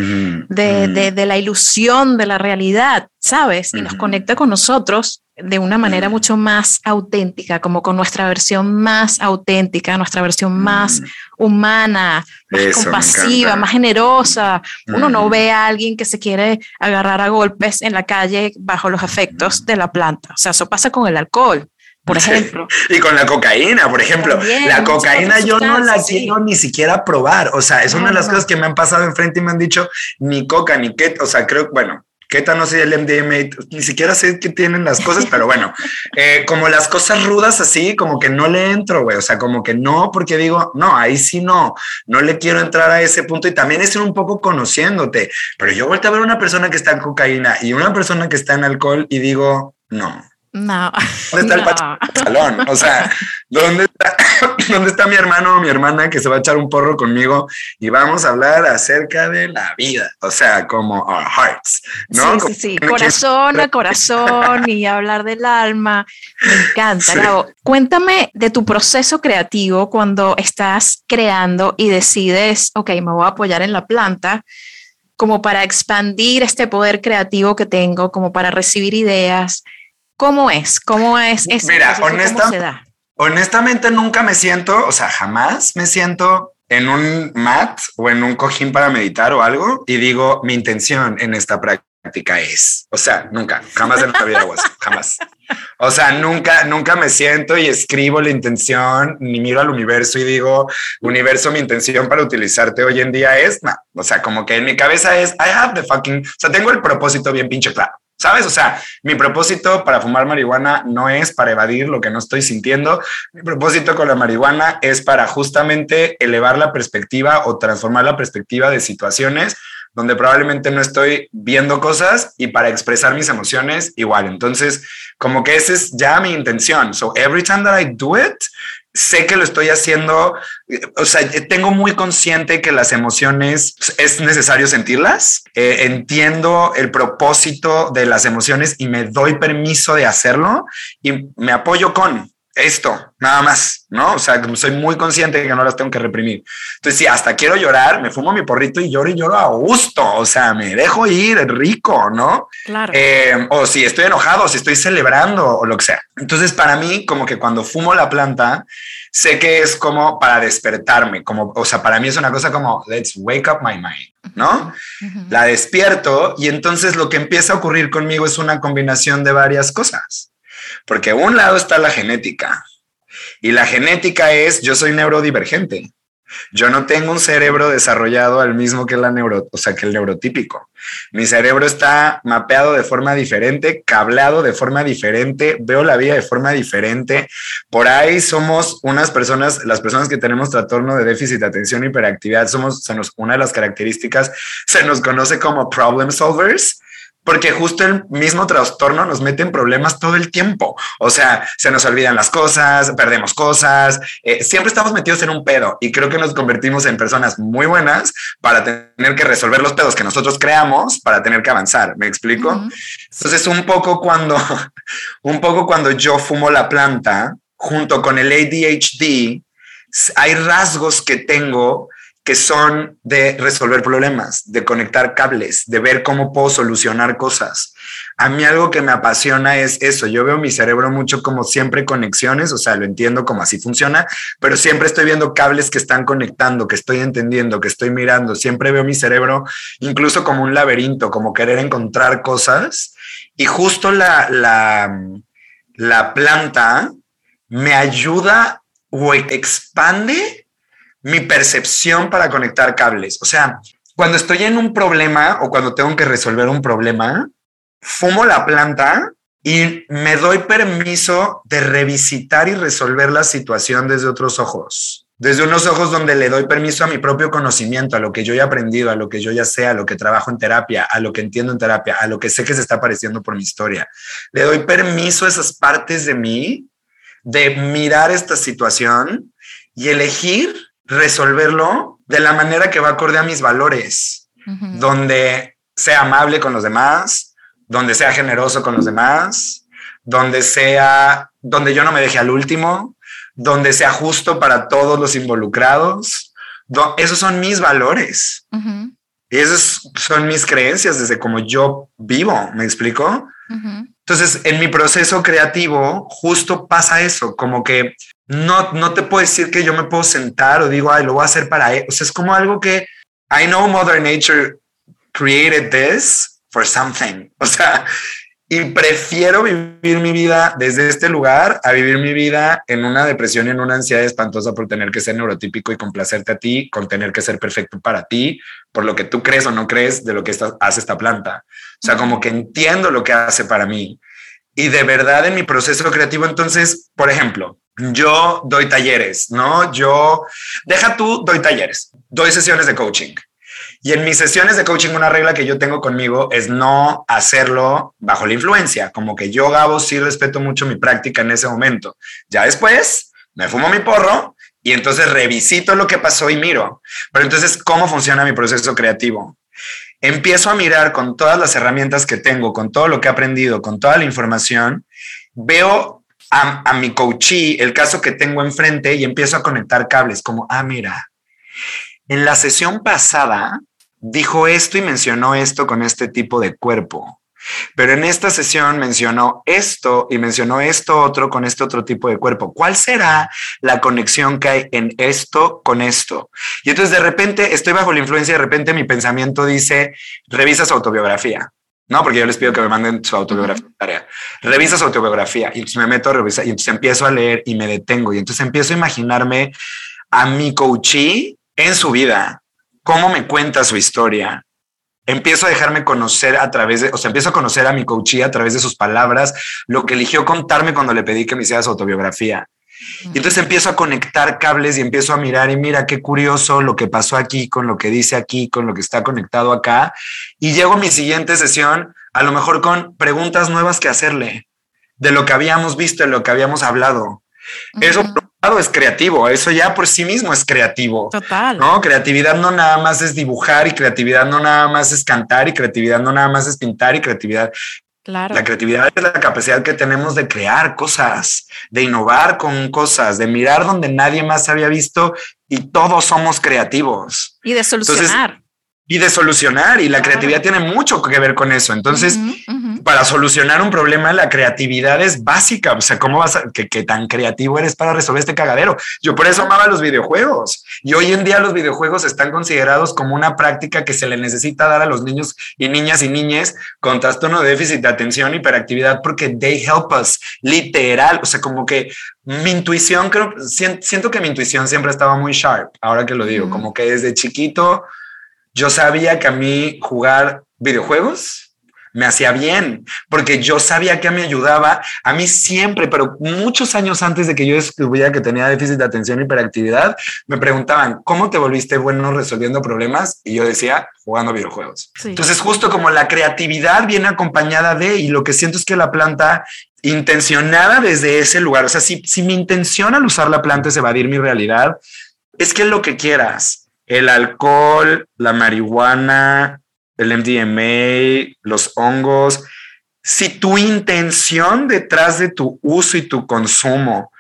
de, de, la ilusión de la realidad, ¿sabes? Y nos conecta con nosotros de una manera mucho más auténtica, como con nuestra versión más auténtica, nuestra versión más humana, más compasiva, más generosa. Uno no ve a alguien que se quiere agarrar a golpes en la calle bajo los efectos de la planta. O sea, eso pasa con el alcohol por ejemplo. Y con la cocaína, por ejemplo. la cocaína yo no la quiero ni siquiera probar. O sea, es una de las cosas que me han pasado enfrente y me han dicho ni coca ni qué. O sea, creo, bueno, qué tal no sé el MDMA, ni siquiera sé qué tienen las cosas, pero bueno, (laughs) eh, como las cosas rudas así, como que no le entro, güey. O sea, como que no, porque digo, no, ahí sí no, no le quiero entrar a ese punto y también es ir un poco conociéndote. Pero yo vuelto a ver una persona que está en cocaína y una persona que está en alcohol y digo, no, no. ¿Dónde está el (laughs) salón? O sea, ¿dónde está, (laughs) ¿dónde está mi hermano o mi hermana que se va a echar un porro conmigo y vamos a hablar acerca de la vida? O sea, como our hearts, ¿no? Sí, sí, sí. Corazón a corazón y hablar del alma. Me encanta. cuéntame de tu proceso creativo cuando estás creando y decides, ok, me voy a apoyar en la planta como para expandir este poder creativo que tengo, como para recibir ideas ¿Cómo es? ¿Cómo es eso? Mira, honestamente nunca me siento, o sea, jamás me siento en un mat o en un cojín para meditar o algo y digo, mi intención en esta práctica es, o sea, nunca, jamás en la vida jamás. O sea, nunca, nunca me siento y escribo la intención, ni miro al universo y digo, universo, mi intención para utilizarte hoy en día es, no, o sea, como que en mi cabeza es, I have the fucking, o sea, tengo el propósito bien pinche claro. ¿Sabes? O sea, mi propósito para fumar marihuana no es para evadir lo que no estoy sintiendo. Mi propósito con la marihuana es para justamente elevar la perspectiva o transformar la perspectiva de situaciones donde probablemente no estoy viendo cosas y para expresar mis emociones igual. Entonces, como que esa es ya mi intención. So every time that I do it, sé que lo estoy haciendo, o sea, tengo muy consciente que las emociones es necesario sentirlas, eh, entiendo el propósito de las emociones y me doy permiso de hacerlo y me apoyo con esto, nada más, ¿no? O sea, soy muy consciente de que no las tengo que reprimir. Entonces, si hasta quiero llorar, me fumo mi porrito y lloro y lloro a gusto, o sea, me dejo ir rico, ¿no? Claro. Eh, o si estoy enojado, si estoy celebrando o lo que sea. Entonces, para mí, como que cuando fumo la planta, sé que es como para despertarme, como, o sea, para mí es una cosa como, let's wake up my mind, ¿no? La despierto y entonces lo que empieza a ocurrir conmigo es una combinación de varias cosas, porque un lado está la genética Y la genética es, yo soy neurodivergente. Yo no tengo un cerebro desarrollado al mismo que la neuro, o sea, que el neurotípico. Mi cerebro está mapeado de forma diferente, cablado de forma diferente, veo la vida de forma diferente. Por ahí somos unas personas, las personas que tenemos trastorno de déficit de atención y hiperactividad, somos, una de las características, se nos conoce como problem solvers porque justo el mismo trastorno nos mete en problemas todo el tiempo. O sea, se nos olvidan las cosas, perdemos cosas, eh, siempre estamos metidos en un pedo y creo que nos convertimos en personas muy buenas para tener que resolver los pedos que nosotros creamos para tener que avanzar. ¿Me explico? Entonces, un poco cuando, (laughs) un poco cuando yo fumo la planta junto con el ADHD, hay rasgos que tengo que son de resolver problemas, de conectar cables, de ver cómo puedo solucionar cosas. A mí algo que me apasiona es eso. Yo veo mi cerebro mucho como siempre conexiones, o sea, lo entiendo como así funciona, pero siempre estoy viendo cables que están conectando, que estoy entendiendo, que estoy mirando. Siempre veo mi cerebro incluso como un laberinto, como querer encontrar cosas. Y justo la, la, la planta me ayuda o expande mi percepción para conectar cables. O sea, cuando estoy en un problema o cuando tengo que resolver un problema, fumo la planta y me doy permiso de revisitar y resolver la situación desde otros ojos. Desde unos ojos donde le doy permiso a mi propio conocimiento, a lo que yo he aprendido, a lo que yo ya sé, a lo que trabajo en terapia, a lo que entiendo en terapia, a lo que sé que se está apareciendo por mi historia. Le doy permiso a esas partes de mí de mirar esta situación y elegir resolverlo de la manera que va acorde a mis valores, donde sea amable con los demás, donde sea generoso con los demás, donde sea, donde yo no me deje al último, donde sea justo para todos los involucrados. esos son mis valores. Y esas son mis creencias desde como yo vivo, ¿me explico? Entonces, en mi proceso creativo, justo pasa eso, como que no, no te puedo decir que yo me puedo sentar o digo, ay, lo voy a hacer para él. O sea, es como algo que I know Mother Nature created this for something. O sea, y prefiero vivir mi vida desde este lugar a vivir mi vida en una depresión y en una ansiedad espantosa por tener que ser neurotípico y complacerte a ti, con tener que ser perfecto para ti, por lo que tú crees o no crees de lo que hace esta planta. O sea, como que entiendo lo que hace para mí. Y de verdad en mi proceso creativo, entonces, por ejemplo, yo doy talleres, ¿no? Yo, deja tú, doy talleres, doy sesiones de coaching. Y en mis sesiones de coaching, una regla que yo tengo conmigo es no hacerlo bajo la influencia, como que yo, Gabo, sí respeto mucho mi práctica en ese momento. Ya después, me fumo mi porro y entonces revisito lo que pasó y miro. Pero entonces, ¿cómo funciona mi proceso creativo? Empiezo a mirar con todas las herramientas que tengo, con todo lo que he aprendido, con toda la información, veo a, mi coachee el caso que tengo enfrente y empiezo a conectar cables como, ah, mira, en la sesión pasada dijo esto y mencionó esto con este tipo de cuerpo. Pero en esta sesión mencionó esto y mencionó esto otro con este otro tipo de cuerpo. ¿Cuál será la conexión que hay en esto con esto? Y entonces de repente estoy bajo la influencia, de repente mi pensamiento dice, revisa su autobiografía. No, porque yo les pido que me manden su autobiografía. Tarea. Revisa su autobiografía y entonces me meto a revisar y entonces empiezo a leer y me detengo y entonces empiezo a imaginarme a mi coachee en su vida, cómo me cuenta su historia. Empiezo a dejarme conocer a través de, o sea, empiezo a conocer a mi coachee a través de sus palabras, lo que eligió contarme cuando le pedí que me hiciera su autobiografía. Y entonces empiezo a conectar cables y empiezo a mirar y mira qué curioso lo que pasó aquí con lo que dice aquí, con lo que está conectado acá. Y llego a mi siguiente sesión, a lo mejor con preguntas nuevas que hacerle de lo que habíamos visto, de lo que habíamos hablado. Eso es creativo, eso ya por sí mismo es creativo. Total. No, creatividad no nada más es dibujar y creatividad no nada más es cantar y creatividad no nada más es pintar y creatividad la creatividad es la capacidad que tenemos de crear cosas, de innovar con cosas, de mirar donde nadie más había visto y todos somos creativos. Y de solucionar. Y de solucionar. Y la creatividad tiene mucho que ver con eso. Entonces, para solucionar un problema, la creatividad es básica. O sea, ¿cómo vas a, que, tan creativo eres para resolver este cagadero? Yo por eso amaba los videojuegos. Y hoy en día los videojuegos están considerados como una práctica que se le necesita dar a los niños y niñas y niñas con trastorno de déficit de atención, hiperactividad, porque they help us, literal. O sea, como que mi intuición, creo, siento que mi intuición siempre estaba muy sharp, ahora que lo digo, como que desde chiquito yo sabía que a mí jugar videojuegos me hacía bien, porque yo sabía que me ayudaba a mí siempre, pero muchos años antes de que yo descubriera que tenía déficit de atención y hiperactividad, me preguntaban, ¿cómo te volviste bueno resolviendo problemas? Y yo decía, jugando videojuegos. Entonces, justo como la creatividad viene acompañada de, y lo que siento es que la planta intencionada desde ese lugar, o sea, si, si mi intención al usar la planta es evadir mi realidad, es que lo que quieras, el alcohol, la marihuana, el MDMA, los hongos, si tu intención detrás de tu uso y tu consumo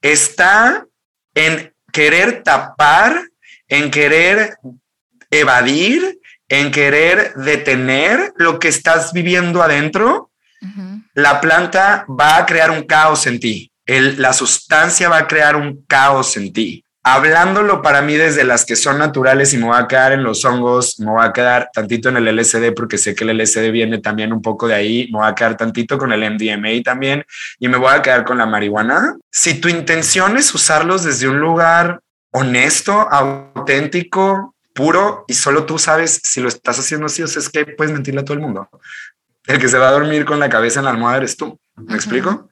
está en querer tapar, en querer evadir, en querer detener lo que estás viviendo adentro, la planta va a crear un caos en ti. la sustancia va a crear un caos en ti hablándolo para mí desde las que son naturales y me voy a quedar en los hongos, me voy a quedar tantito en el LSD porque sé que el LSD viene también un poco de ahí, me voy a quedar tantito con el MDMA también y me voy a quedar con la marihuana. Si tu intención es usarlos desde un lugar honesto, auténtico, puro y solo tú sabes si lo estás haciendo así, o sea, es que puedes mentirle a todo el mundo. El que se va a dormir con la cabeza en la almohada eres tú. ¿Me explico?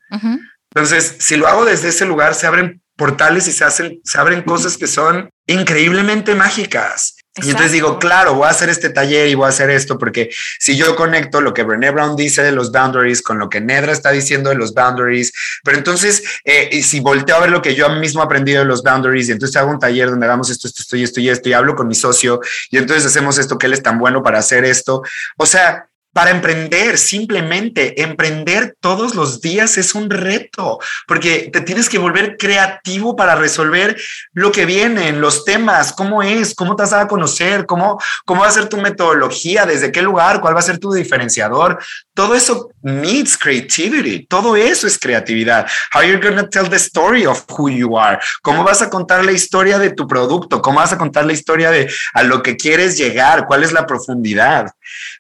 Entonces, si lo hago desde ese lugar, se abren portales y se hacen, se abren cosas que son increíblemente mágicas. Y entonces digo, claro, voy a hacer este taller y voy a hacer esto, porque si yo conecto lo que Brené Brown dice de los boundaries con lo que Nedra está diciendo de los boundaries, pero entonces, eh, y si volteo a ver lo que yo mismo he aprendido de los boundaries, y entonces hago un taller donde hagamos esto, esto, esto y esto y esto, y hablo con mi socio, y entonces hacemos esto, que él es tan bueno para hacer esto. O sea, para emprender, simplemente emprender todos los días es un reto, porque te tienes que volver creativo para resolver lo que viene, los temas, cómo es, cómo te vas a conocer, cómo, cómo va a ser tu metodología, desde qué lugar, cuál va a ser tu diferenciador. Todo eso needs creativity, todo eso es creatividad. How you're going to tell the story of who you are, cómo vas a contar la historia de tu producto, cómo vas a contar la historia de a lo que quieres llegar, cuál es la profundidad.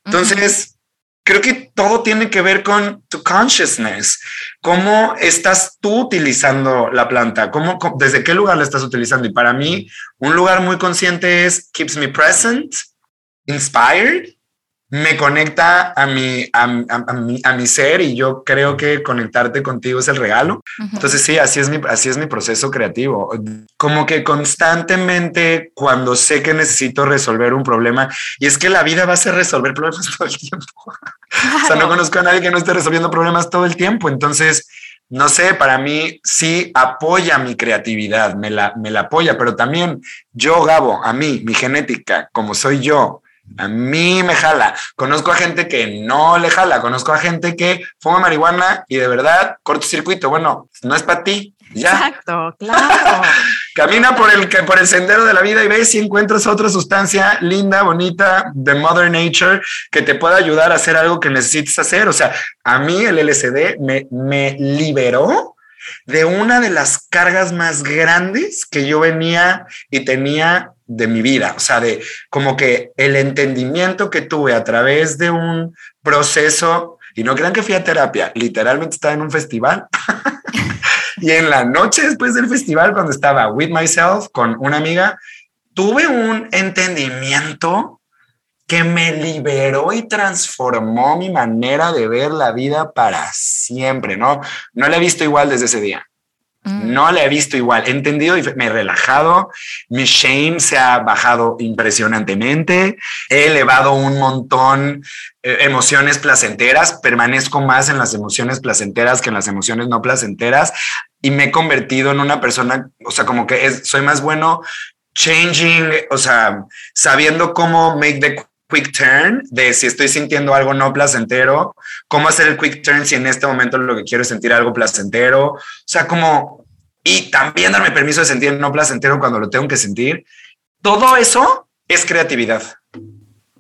Entonces, creo que todo tiene que ver con tu consciousness. ¿Cómo estás tú utilizando la planta? ¿Cómo, ¿Desde qué lugar la estás utilizando? Y para mí, un lugar muy consciente es keeps me present, inspired me conecta a mi, a, mi, a mi ser y yo creo que conectarte contigo es el regalo. Entonces sí, así es, mi, así es mi proceso creativo. Como que constantemente cuando sé que necesito resolver un problema, y es que la vida va a ser resolver problemas (laughs) todo el tiempo. (laughs) o sea, no conozco a nadie que no esté resolviendo problemas todo el tiempo. Entonces, no sé, para mí sí apoya mi creatividad, me la, me la apoya, pero también yo, Gabo, a mí, mi genética, como soy yo, a mí me jala. Conozco a gente que no le jala. Conozco a gente que fuma marihuana y de verdad cortocircuito. Bueno, no es para ti. Ya. Exacto, claro. (laughs) Camina por el, por el sendero de la vida y ves si encuentras otra sustancia linda, bonita, de Mother Nature, que te pueda ayudar a hacer algo que necesites hacer. O sea, a mí el LSD me, me liberó de una de las cargas más grandes que yo venía y tenía de mi vida, o sea, de como que el entendimiento que tuve a través de un proceso, y no crean que fui a terapia, literalmente estaba en un festival. (laughs) y en la noche después del festival, cuando estaba with myself con una amiga, tuve un entendimiento que me liberó y transformó mi manera de ver la vida para siempre, ¿no? No la he visto igual desde ese día. Mm. No la he visto igual. He entendido y me he relajado. Mi shame se ha bajado impresionantemente. He elevado un montón eh, emociones placenteras. Permanezco más en las emociones placenteras que en las emociones no placenteras. Y me he convertido en una persona, o sea, como que soy más bueno changing, o sea, sabiendo cómo make the quick turn de si estoy sintiendo algo no placentero, cómo hacer el quick turn si en este momento lo que quiero es sentir algo placentero, o sea, como, y también darme permiso de sentir no placentero cuando lo tengo que sentir. Todo eso es creatividad.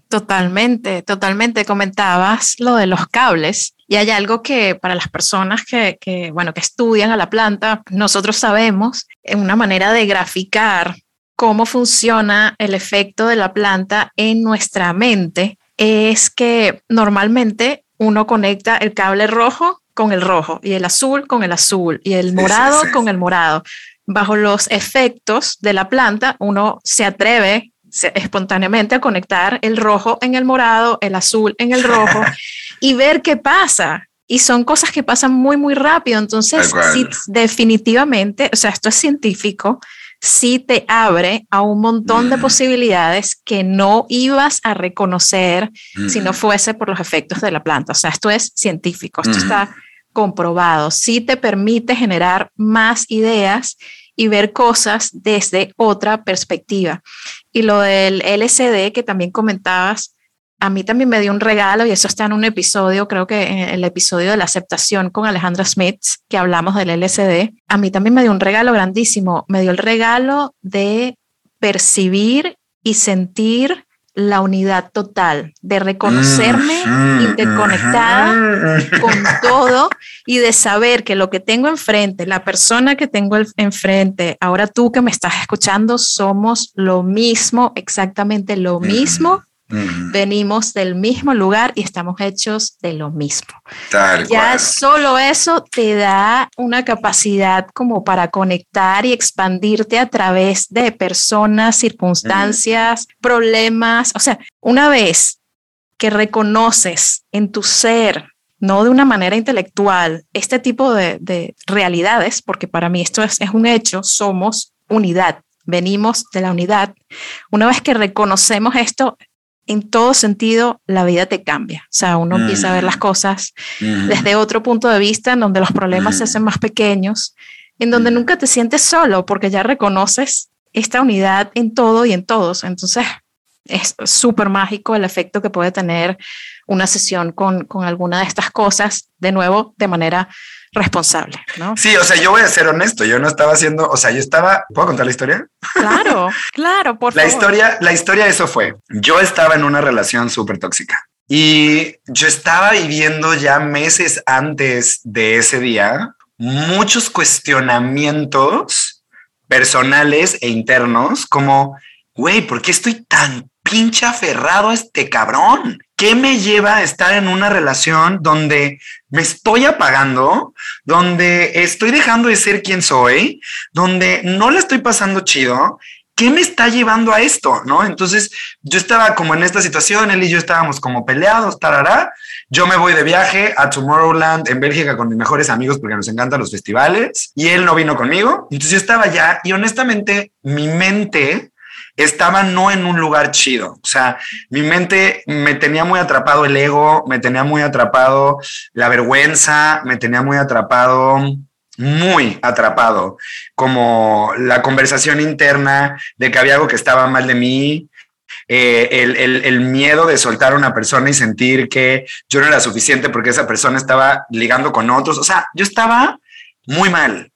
Totalmente, totalmente. Comentabas lo de los cables y hay algo que para las personas que, que, bueno, que estudian a la planta, nosotros sabemos una manera de graficar cómo funciona el efecto de la planta en nuestra mente es que normalmente uno conecta el cable rojo con el rojo y el azul con el azul y el morado con el morado. Bajo los efectos de la planta, uno se atreve espontáneamente a conectar el rojo en el morado, el azul en el rojo (laughs) y ver qué pasa. Y son cosas que pasan muy, muy rápido. Entonces, definitivamente, o sea, esto es científico, sí te abre a un montón de posibilidades que no ibas a reconocer si no mm. fuese por los efectos de la planta. O sea, esto es científico, esto está mm. comprobado. Sí te permite generar más ideas y ver cosas desde otra perspectiva. Y lo del LCD que también comentabas, a mí también me dio un regalo y eso está en un episodio, creo que en el episodio de la aceptación con Alejandra Smith, que hablamos del LCD. A mí también me dio un regalo grandísimo. Me dio el regalo de percibir y sentir la unidad total, de reconocerme interconectada con todo y de saber que lo que tengo enfrente, la persona que tengo enfrente, ahora tú que me estás escuchando, somos lo mismo, exactamente lo mismo. Venimos del mismo lugar y estamos hechos de lo mismo. ya solo eso te da una capacidad como para conectar y expandirte a través de personas, circunstancias, problemas. O sea, una vez que reconoces en tu ser, no de una manera intelectual, este tipo de, realidades, porque para mí esto es, es un hecho, somos unidad, venimos de la unidad. Una vez que reconocemos esto, en todo sentido la vida te cambia. O sea, uno empieza a ver las mm. cosas mm. desde otro punto de vista, en donde los problemas se mm. hacen más pequeños, en donde nunca te sientes solo, porque ya reconoces esta unidad en todo y en todos. Entonces, es súper mágico el efecto que puede tener una sesión con, con alguna de estas cosas, de nuevo, de manera responsable, ¿no? Sí, o sea, yo voy a ser honesto, yo no estaba haciendo, o sea, yo estaba, ¿puedo contar la historia? Claro, (laughs) claro, por la favor. Historia, la historia de eso fue, yo estaba en una relación súper tóxica y yo estaba viviendo ya meses antes de ese día muchos cuestionamientos personales e internos como, güey, ¿por qué estoy tan pinche aferrado a este cabrón? ¿Qué me lleva a estar en una relación donde me estoy apagando, donde estoy dejando de ser quien soy, donde no le estoy pasando chido? ¿Qué me está llevando a esto? ¿No? Entonces yo estaba como en esta situación, él y yo estábamos como peleados, tarará. Yo me voy de viaje a Tomorrowland en Bélgica con mis mejores amigos porque nos encantan los festivales y él no vino conmigo. Entonces yo estaba allá y honestamente mi mente estaba no en un lugar chido. O sea, mi mente me tenía muy atrapado el ego, me tenía muy atrapado la vergüenza, me tenía muy atrapado muy atrapado, como la conversación interna de que había algo que estaba mal de mí, eh, el, el, miedo de soltar a una persona y sentir que yo no era suficiente porque esa persona estaba ligando con otros. O sea, yo estaba muy mal.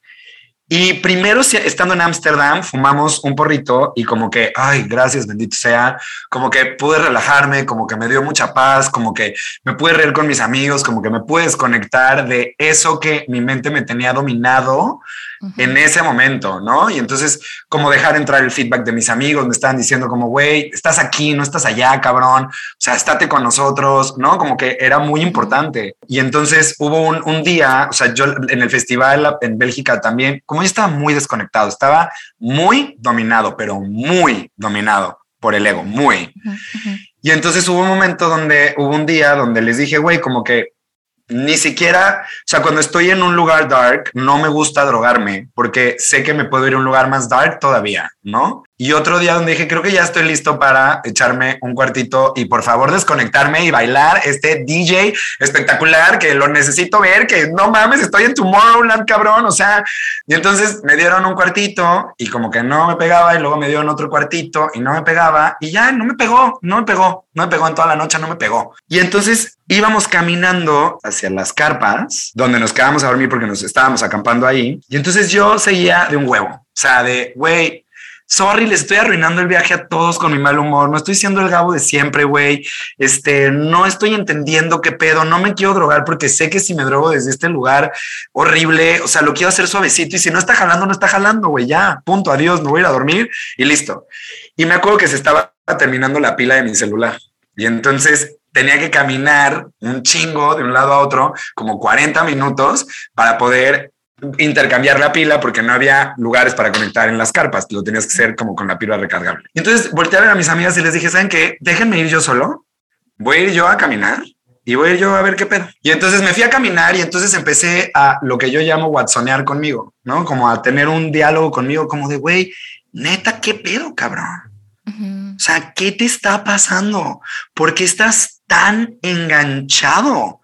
Y primero, estando en Ámsterdam, fumamos un porrito y como que, ay, gracias, bendito sea, como que pude relajarme, como que me dio mucha paz, como que me pude reír con mis amigos, como que me pude desconectar de eso que mi mente me tenía dominado en ese momento, ¿no? Y entonces, como dejar entrar el feedback de mis amigos, me estaban diciendo como, güey, estás aquí, no estás allá, cabrón, o sea, estate con nosotros, ¿no? Como que era muy importante. Y entonces hubo un, un día, o sea, yo en el festival en Bélgica también, como yo estaba muy desconectado, estaba muy dominado, pero muy dominado por el ego, muy. Y entonces hubo un momento donde, hubo un día donde les dije, güey, como que ni siquiera, o sea, cuando estoy en un lugar dark, no me gusta drogarme porque sé que me puedo ir a un lugar más dark todavía, ¿no? Y otro día donde dije, creo que ya estoy listo para echarme un cuartito y por favor desconectarme y bailar este DJ espectacular que lo necesito ver, que no mames, estoy en Tomorrowland, cabrón, o sea, y entonces me dieron un cuartito y como que no me pegaba y luego me dieron otro cuartito y no me pegaba y ya no me pegó, no me pegó, no me pegó en toda la noche, no me pegó. Y entonces íbamos caminando hacia las carpas donde nos quedamos a dormir porque nos estábamos acampando ahí y entonces yo seguía de un huevo, o sea, de, güey, sorry, les estoy arruinando el viaje a todos con mi mal humor, no estoy siendo el Gabo de siempre, güey, este, no estoy entendiendo qué pedo, no me quiero drogar porque sé que si me drogo desde este lugar horrible, o sea, lo quiero hacer suavecito y si no está jalando, no está jalando, güey, ya, punto, adiós, me voy a ir a dormir y listo. Y me acuerdo que se estaba terminando la pila de mi celular y entonces tenía que caminar un chingo de un lado a otro, como 40 minutos para poder intercambiar la pila porque no había lugares para conectar en las carpas, lo tenías que hacer como con la pila recargable. Entonces volteé a mis amigas y les dije, ¿saben qué? Déjenme ir yo solo, voy a ir yo a caminar y voy a ir yo a ver qué pedo. Y entonces me fui a caminar y entonces empecé a lo que yo llamo watsonear conmigo, ¿no? Como a tener un diálogo conmigo como de, güey, neta, ¿qué pedo, cabrón? O sea, ¿qué te está pasando? ¿Por qué estás tan enganchado?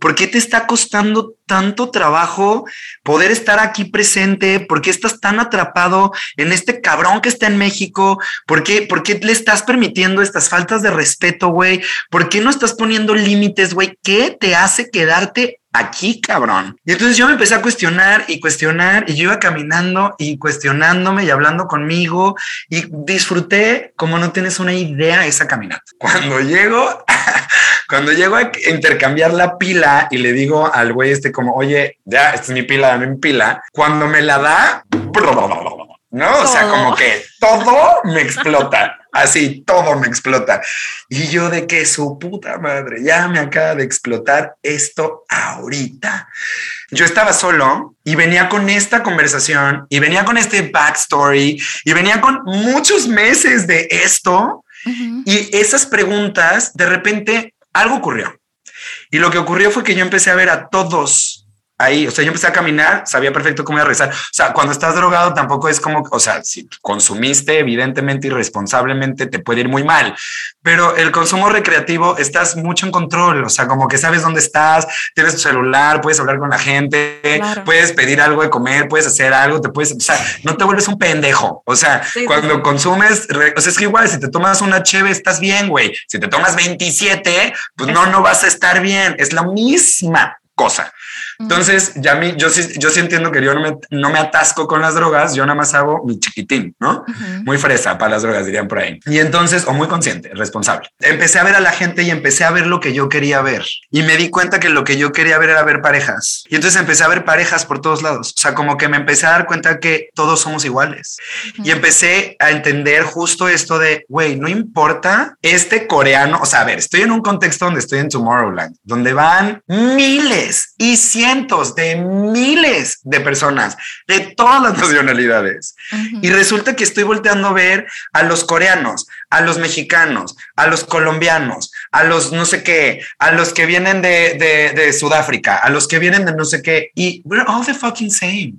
¿Por qué te está costando tanto trabajo poder estar aquí presente? ¿Por qué estás tan atrapado en este cabrón que está en México? ¿Por qué, por qué le estás permitiendo estas faltas de respeto, güey? ¿Por qué no estás poniendo límites, güey? ¿Qué te hace quedarte aquí, cabrón? Y entonces yo me empecé a cuestionar y cuestionar y yo iba caminando y cuestionándome y hablando conmigo y disfruté como no tienes una idea esa caminata. Cuando llego, (laughs) cuando llego a intercambiar la pila y le digo al güey este como, oye, ya, esta es mi pila, dame mi pila. Cuando me la da, no, o sea, como que todo me explota. Así, todo me explota. Y yo de que su puta madre, ya me acaba de explotar esto ahorita. Yo estaba solo y venía con esta conversación y venía con este backstory y venía con muchos meses de esto. Y esas preguntas, de repente, algo ocurrió. Y lo que ocurrió fue que yo empecé a ver a todos ahí, o sea, yo empecé a caminar, sabía perfecto cómo iba a rezar. O sea, cuando estás drogado tampoco es como, o sea, si consumiste evidentemente irresponsablemente te puede ir muy mal, pero el consumo recreativo estás mucho en control, o sea, como que sabes dónde estás, tienes tu celular, puedes hablar con la gente, puedes pedir algo de comer, puedes hacer algo, te puedes, o sea, no te vuelves un pendejo. O sea, cuando consumes, o sea, es que igual si te tomas una cheve estás bien, güey. Si te tomas 27, pues no, no vas a estar bien. Es la misma cosa. Entonces, ya mí, yo sí, yo sí entiendo que yo no me, no me atasco con las drogas, yo nada más hago mi chiquitín, ¿no? Muy fresa para las drogas, dirían por ahí. Y entonces, o muy consciente, responsable. Empecé a ver a la gente y empecé a ver lo que yo quería ver. Y me di cuenta que lo que yo quería ver era ver parejas. Y entonces empecé a ver parejas por todos lados. O sea, como que me empecé a dar cuenta que todos somos iguales. Y empecé a entender justo esto de, güey, no importa este coreano, o sea, a ver, estoy en un contexto donde estoy en Tomorrowland, donde van miles y cientos de miles de personas de todas las (laughs) nacionalidades. Y resulta que estoy volteando a ver a los coreanos, a los mexicanos, a los colombianos, a los no sé qué, a los que vienen de, de, de Sudáfrica, a los que vienen de no sé qué. Y we're all the fucking same.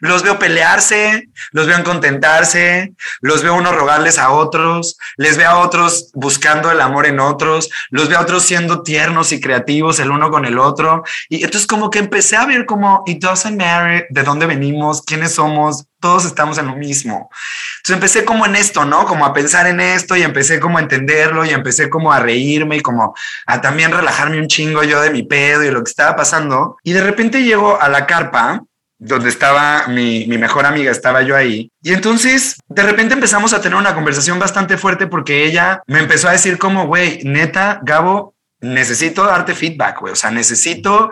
Los veo pelearse, los veo contentarse, los veo unos rogarles a otros, les veo a otros buscando el amor en otros, los veo a otros siendo tiernos y creativos el uno con el otro. Y entonces como que empecé a ver como, it doesn't matter de dónde venimos, quiénes somos, todos estamos en lo mismo. Entonces empecé como en esto, ¿no? Como a pensar en esto y empecé como a entenderlo y empecé como a reírme y como a también relajarme un chingo yo de mi pedo y lo que estaba pasando. Y de repente llego a la carpa donde estaba mi, mejor amiga, estaba yo ahí. Y entonces de repente empezamos a tener una conversación bastante fuerte porque ella me empezó a decir como, güey, neta, Gabo, necesito darte feedback, güey. O sea, necesito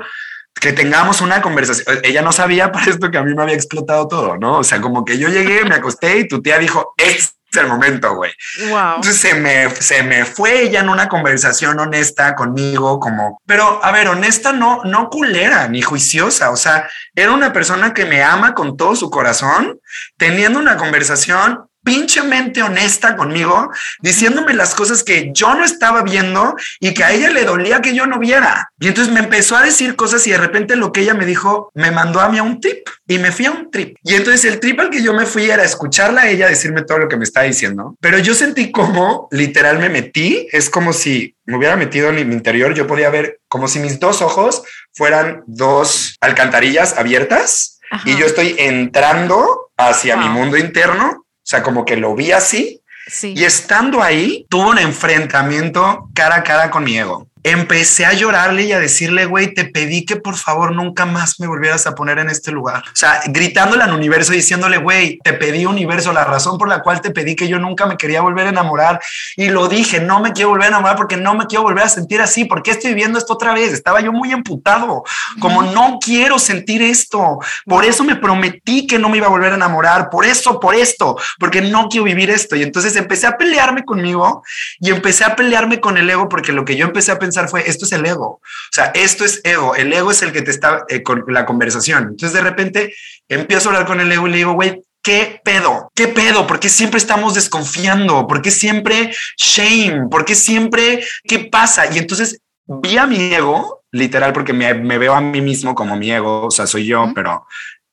que tengamos una conversación. Ella no sabía (laughs) para esto que a mí me había explotado todo, ¿no? O sea, como que yo llegué, me acosté y tu tía dijo, es el momento, güey. Entonces se me, se me fue ella en una conversación honesta conmigo, como, pero a ver, honesta no, no culera ni juiciosa. O sea, era una persona que me ama con todo su corazón, teniendo una conversación pinchemente honesta conmigo, diciéndome las cosas que yo no estaba viendo y que a ella le dolía que yo no viera. Y entonces me empezó a decir cosas y de repente lo que ella me dijo me mandó a mí a un trip y me fui a un trip. Y entonces el trip al que yo me fui era escucharla a ella decirme todo lo que me está diciendo, pero yo sentí como literal me metí, es como si me hubiera metido en mi interior, yo podía ver como si mis dos ojos fueran dos alcantarillas abiertas y yo estoy entrando hacia mi mundo interno sea, como que lo vi así. Y estando ahí, tuvo un enfrentamiento cara a cara con mi ego. Empecé a llorarle y a decirle, güey, te pedí que por favor nunca más me volvieras a poner en este lugar. O sea, gritándole al universo, diciéndole, güey, te pedí universo, la razón por la cual te pedí que yo nunca me quería volver a enamorar. Y lo dije, no me quiero volver a enamorar porque no me quiero volver a sentir así. ¿Por qué estoy viviendo esto otra vez? Estaba yo muy emputado, como no quiero sentir esto. Por eso me prometí que no me iba a volver a enamorar. Por eso, por esto, porque no quiero vivir esto. Y entonces empecé a pelearme conmigo y empecé a pelearme con el ego porque lo que yo empecé a pensar fue, esto es el ego. O sea, esto es ego. El ego es el que te está eh, con la conversación. Entonces de repente empiezo a hablar con el ego y le digo, güey, ¿Qué pedo? ¿Qué pedo? ¿Por qué siempre estamos desconfiando? ¿Por qué siempre shame? ¿Por qué siempre qué pasa? Y entonces vi a mi ego, literal, porque me, veo a mí mismo como mi ego, o sea, soy yo, pero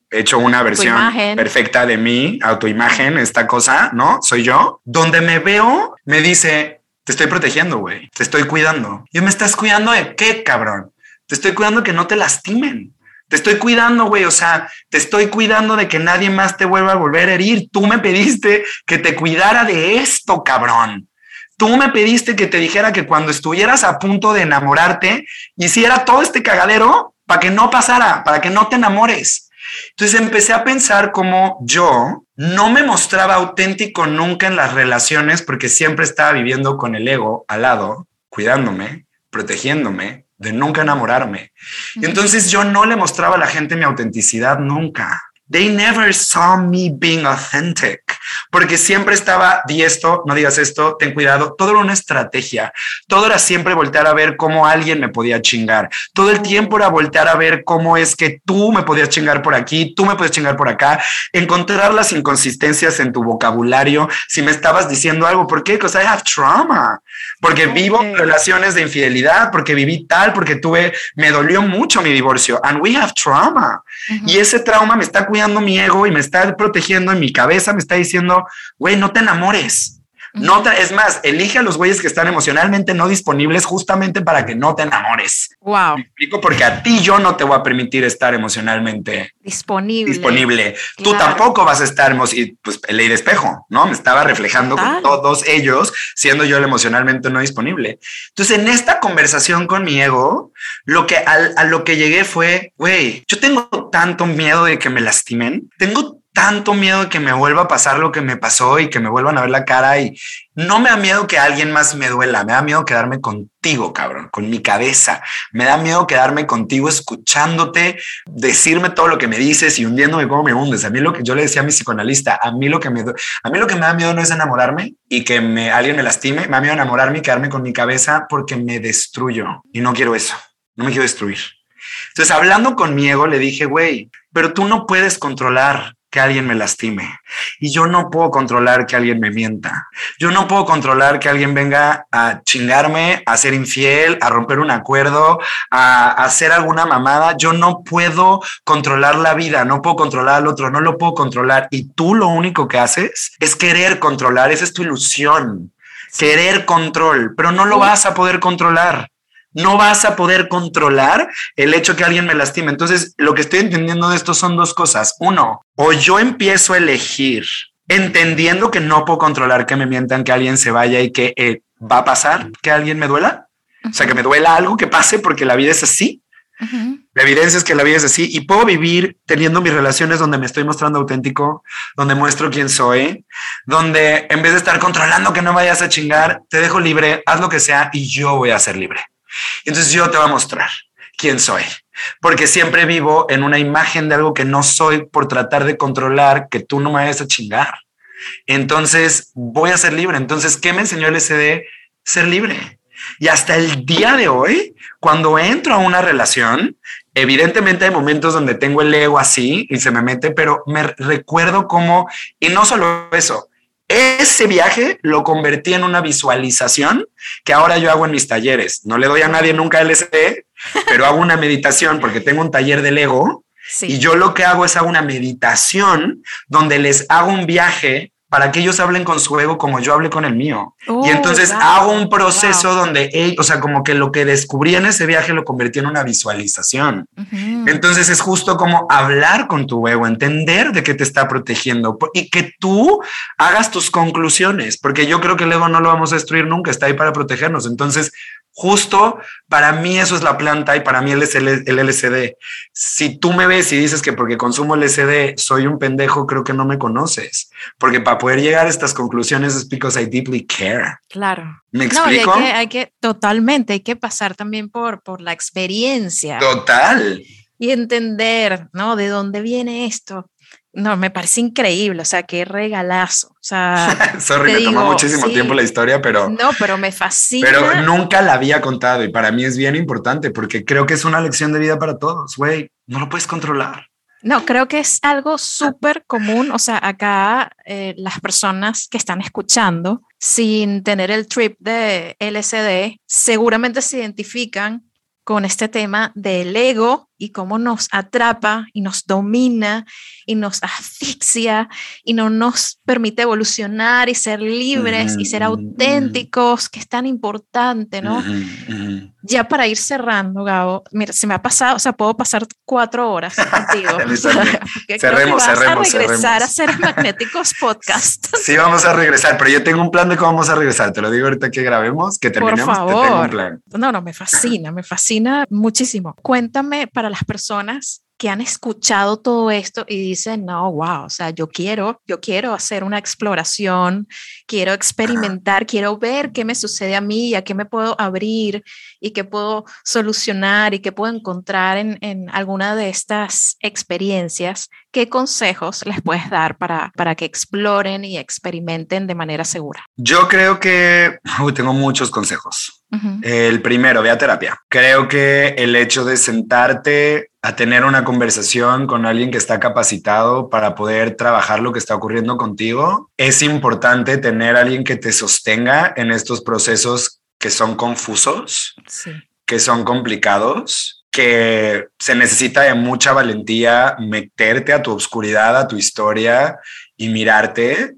he hecho una versión perfecta de mí, autoimagen, esta cosa, ¿no? Soy yo, donde me veo, me dice, te estoy protegiendo, güey. Te estoy cuidando. ¿Y me estás cuidando de qué, cabrón? Te estoy cuidando que no te lastimen. Te estoy cuidando, güey. O sea, te estoy cuidando de que nadie más te vuelva a volver a herir. Tú me pediste que te cuidara de esto, cabrón. Tú me pediste que te dijera que cuando estuvieras a punto de enamorarte, hiciera todo este cagadero para que no pasara, para que no te enamores. Entonces empecé a pensar cómo yo no me mostraba auténtico nunca en las relaciones porque siempre estaba viviendo con el ego al lado, cuidándome, protegiéndome, de nunca enamorarme. Y entonces yo no le mostraba a la gente mi autenticidad nunca. They never saw me being authentic, porque siempre estaba, di esto, no digas esto, ten cuidado. Todo era una estrategia. Todo era siempre voltear a ver cómo alguien me podía chingar. Todo el tiempo era voltear a ver cómo es que tú me podías chingar por aquí, tú me puedes chingar por acá. Encontrar las inconsistencias en tu vocabulario. Si me estabas diciendo algo, ¿por qué? Because I have trauma. Porque vivo relaciones de infidelidad, porque viví tal, porque tuve, me dolió mucho mi divorcio. And we have trauma. Y ese trauma me está cuidando mi ego y me está protegiendo en mi cabeza, me está diciendo, güey, no te enamores. No es más, elige a los güeyes que están emocionalmente no disponibles justamente para que no te enamores. Wow. Me explico porque a ti yo no te voy a permitir estar emocionalmente disponible. Disponible. Tú tampoco vas a estar y pues ley de espejo, ¿no? Me estaba reflejando con todos ellos siendo yo el emocionalmente no disponible. Entonces, en esta conversación con mi ego, lo que a lo que llegué fue, güey, yo tengo tanto miedo de que me lastimen, tengo tanto miedo de que me vuelva a pasar lo que me pasó y que me vuelvan a ver la cara y no me da miedo que alguien más me duela, me da miedo quedarme contigo, cabrón, con mi cabeza, me da miedo quedarme contigo escuchándote, decirme todo lo que me dices y hundiéndome como me hundes. A mí lo que yo le decía a mi psicoanalista, a mí lo que me, a mí lo que me da miedo no es enamorarme y que me, alguien me lastime, me da miedo enamorarme y quedarme con mi cabeza porque me destruyo y no quiero eso, no me quiero destruir. Entonces, hablando con mi ego, le dije, güey, pero tú no puedes controlar que alguien me lastime. Y yo no puedo controlar que alguien me mienta. Yo no puedo controlar que alguien venga a chingarme, a ser infiel, a romper un acuerdo, a, hacer alguna mamada. Yo no puedo controlar la vida, no puedo controlar al otro, no lo puedo controlar. Y tú lo único que haces es querer controlar. Esa es tu ilusión. Querer control, pero no lo vas a poder controlar no vas a poder controlar el hecho que alguien me lastime. Entonces, lo que estoy entendiendo de esto son dos cosas. Uno, o yo empiezo a elegir entendiendo que no puedo controlar que me mientan, que alguien se vaya y que eh, va a pasar, que alguien me duela. O sea, que me duela algo que pase porque la vida es así. La evidencia es que la vida es así y puedo vivir teniendo mis relaciones donde me estoy mostrando auténtico, donde muestro quién soy, donde en vez de estar controlando que no vayas a chingar, te dejo libre, haz lo que sea y yo voy a ser libre. Entonces yo te voy a mostrar quién soy, porque siempre vivo en una imagen de algo que no soy por tratar de controlar que tú no me vayas a chingar. Entonces voy a ser libre. Entonces, ¿qué me enseñó el SD? Ser libre. Y hasta el día de hoy, cuando entro a una relación, evidentemente hay momentos donde tengo el ego así y se me mete, pero me recuerdo cómo, y no solo eso, ese viaje lo convertí en una visualización que ahora yo hago en mis talleres. No le doy a nadie nunca LSD, pero hago una meditación porque tengo un taller del ego. Y yo lo que hago es hago una meditación donde les hago un viaje para que ellos hablen con su ego como yo hablé con el mío. y entonces hago un proceso donde, o sea, como que lo que descubrí en ese viaje lo convertí en una visualización. Entonces es justo como hablar con tu ego, entender de qué te está protegiendo y que tú hagas tus conclusiones, porque yo creo que el ego no lo vamos a destruir nunca, está ahí para protegernos. Entonces Justo para mí eso es la planta y para mí el, el, el LSD. Si tú me ves y dices que porque consumo LSD soy un pendejo, creo que no me conoces. Porque para poder llegar a estas conclusiones es because I deeply care. Claro. ¿Me explico? No, hay, que, hay que, totalmente, hay que pasar también por, por la experiencia. Total. Y entender, ¿no? De dónde viene esto. No, me parece increíble, o sea, qué regalazo. O sea, (laughs) sorry, me digo, tomó muchísimo sí, tiempo la historia, pero no, pero me fascina. Pero nunca la había contado y para mí es bien importante porque creo que es una lección de vida para todos, güey. No lo puedes controlar. No, creo que es algo súper común. O sea, acá eh, las personas que están escuchando sin tener el trip de LSD seguramente se identifican con este tema del ego y cómo nos atrapa y nos domina y nos asfixia y no nos permite evolucionar y ser libres uh -huh, y ser auténticos, uh -huh. que es tan importante, ¿no? Uh -huh, ya para ir cerrando, Gabo, mira, se me ha pasado, o sea, puedo pasar cuatro horas contigo. (laughs) (laughs) cerremos, vas cerremos. a regresar cerremos. a hacer Magnéticos (laughs) Podcast. Sí, vamos a regresar, pero yo tengo un plan de cómo vamos a regresar. Te lo digo ahorita que grabemos, que terminemos. Por favor. Te tengo un plan. No, no, me fascina, me fascina muchísimo. Cuéntame para las personas que han escuchado todo esto y dicen, no, wow, o sea, yo quiero, yo quiero hacer una exploración, quiero experimentar, quiero ver qué me sucede a mí, a qué me puedo abrir y qué puedo solucionar y qué puedo encontrar en, en alguna de estas experiencias. ¿Qué consejos les puedes dar para, para que exploren y experimenten de manera segura? Yo creo que uy, tengo muchos consejos. Uh -huh. El primero, ve a terapia. Creo que el hecho de sentarte a tener una conversación con alguien que está capacitado para poder trabajar lo que está ocurriendo contigo, es importante tener alguien que te sostenga en estos procesos que son confusos, sí. que son complicados, que se necesita de mucha valentía meterte a tu oscuridad, a tu historia y mirarte.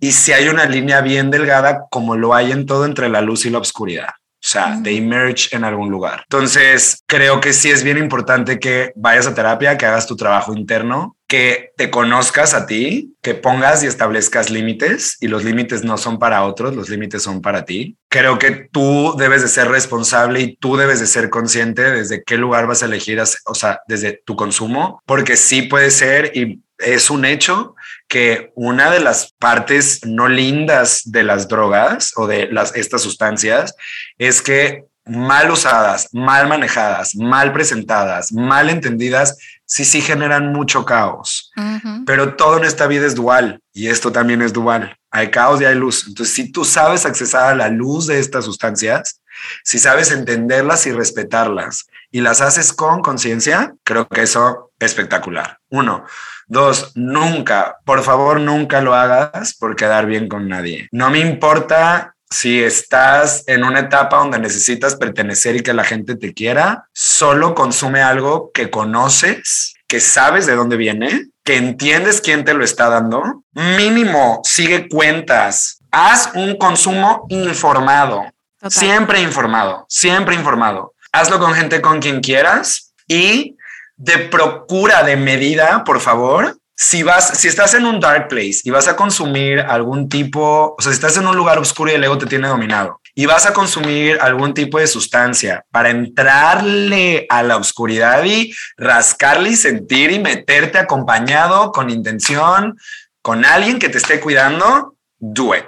Y si hay una línea bien delgada, como lo hay en todo entre la luz y la oscuridad. O sea, de emerge en algún lugar. Entonces, creo que sí es bien importante que vayas a terapia, que hagas tu trabajo interno, que te conozcas a ti, que pongas y establezcas límites y los límites no son para otros, los límites son para ti. Creo que tú debes de ser responsable y tú debes de ser consciente desde qué lugar vas a elegir, o sea, desde tu consumo, porque sí puede ser y es un hecho que una de las partes no lindas de las drogas o de las, estas sustancias es que mal usadas, mal manejadas, mal presentadas, mal entendidas, sí, sí generan mucho caos. Uh -huh. Pero todo en esta vida es dual y esto también es dual. Hay caos y hay luz. Entonces, si tú sabes accesar a la luz de estas sustancias, si sabes entenderlas y respetarlas y las haces con conciencia, creo que eso es espectacular. Uno. Dos, nunca, por favor, nunca lo hagas por quedar bien con nadie. No me importa si estás en una etapa donde necesitas pertenecer y que la gente te quiera, solo consume algo que conoces, que sabes de dónde viene, que entiendes quién te lo está dando. Mínimo, sigue cuentas. Haz un consumo informado. Total. Siempre informado, siempre informado. Hazlo con gente con quien quieras y de procura de medida, por favor. Si vas, si estás en un dark place y vas a consumir algún tipo, o sea, si estás en un lugar oscuro y el ego te tiene dominado y vas a consumir algún tipo de sustancia para entrarle a la oscuridad y rascarle y sentir y meterte acompañado con intención, con alguien que te esté cuidando, do it.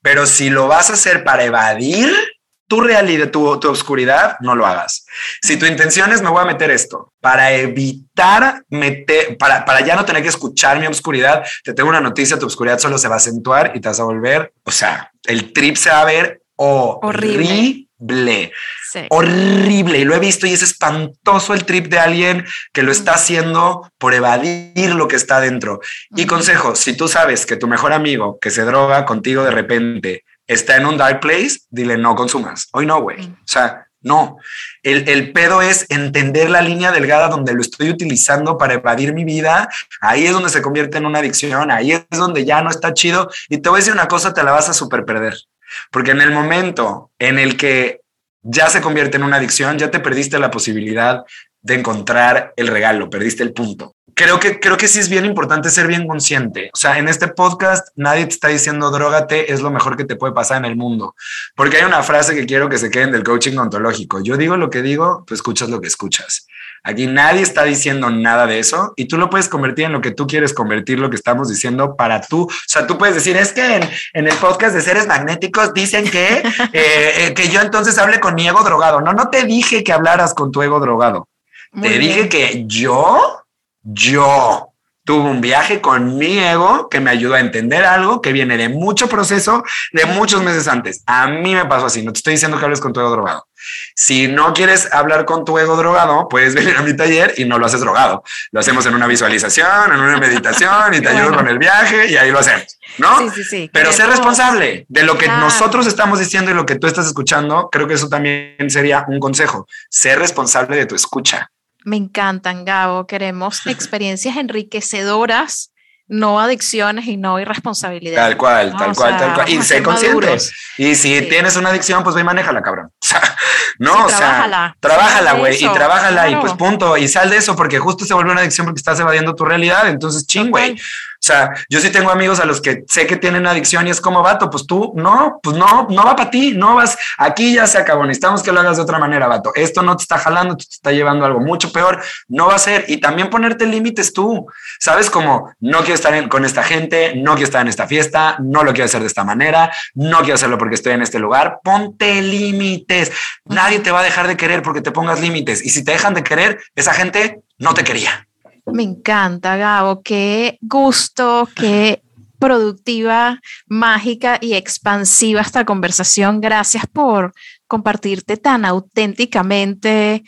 Pero si lo vas a hacer para evadir tu realidad, tu, tu oscuridad, no lo hagas. Si tu intención es me voy a meter esto para evitar meter, para, para ya no tener que escuchar mi oscuridad, te tengo una noticia, tu oscuridad solo se va a acentuar y te vas a volver, o sea, el trip se va a ver horrible. horrible. Sí. Horrible. Y lo he visto y es espantoso el trip de alguien que lo está haciendo por evadir lo que está dentro. Y consejo, si tú sabes que tu mejor amigo que se droga contigo de repente está en un dark place, dile no consumas. Hoy no, güey. O sea, no. El, el, pedo es entender la línea delgada donde lo estoy utilizando para evadir mi vida. Ahí es donde se convierte en una adicción. Ahí es donde ya no está chido. Y te voy a decir una cosa, te la vas a super perder. Porque en el momento en el que ya se convierte en una adicción, ya te perdiste la posibilidad de encontrar el regalo, perdiste el punto. Creo que, creo que sí es bien importante ser bien consciente. O sea, en este podcast nadie te está diciendo drogate es lo mejor que te puede pasar en el mundo. Porque hay una frase que quiero que se queden del coaching ontológico. Yo digo lo que digo, tú escuchas lo que escuchas. Aquí nadie está diciendo nada de eso y tú lo puedes convertir en lo que tú quieres convertir lo que estamos diciendo para tú. O sea, tú puedes decir, es que en, el podcast de seres magnéticos dicen que, (laughs) eh, eh, que yo entonces hable con mi ego drogado. No, no te dije que hablaras con tu ego drogado. Te dije que yo, yo tuve un viaje con mi ego que me ayudó a entender algo que viene de mucho proceso, de muchos meses antes. A mí me pasó así. No te estoy diciendo que hables con tu ego drogado. Si no quieres hablar con tu ego drogado, puedes venir a mi taller y no lo haces drogado. Lo hacemos en una visualización, en una meditación y (laughs) te ayudo con el viaje y ahí lo hacemos, ¿no? Sí, sí, sí. Pero ser responsable de lo que nosotros estamos diciendo y lo que tú estás escuchando. Creo que eso también sería un consejo. Ser responsable de tu escucha. Me encantan, Gabo. Queremos (laughs) experiencias enriquecedoras no adicciones y no irresponsabilidad. Tal cual, tal cual, tal cual. Y sé consciente. Y si tienes una adicción, pues ve y manéjala, cabrón. (laughs) no, o sea, trabájala. Güey, y trabájala y pues punto. Y sal de eso porque justo se vuelve una adicción porque estás evadiendo tu realidad. Entonces, ching, güey. O sea, yo sí tengo amigos a los que sé que tienen adicción y es como vato, pues tú no, pues no, no va para ti, no vas, aquí ya se acabó, necesitamos que lo hagas de otra manera, vato. Esto no te está jalando, te está llevando algo mucho peor, no va a ser. Y también ponerte límites tú, sabes como no quiero estar con esta gente, no quiero estar en esta fiesta, no lo quiero hacer de esta manera, no quiero hacerlo porque estoy en este lugar. Ponte límites. Nadie te va a dejar de querer porque te pongas límites. Y si te dejan de querer, esa gente no te quería. Me encanta, Gabo. Qué gusto, qué productiva, mágica y expansiva esta conversación. Gracias por compartirte tan auténticamente,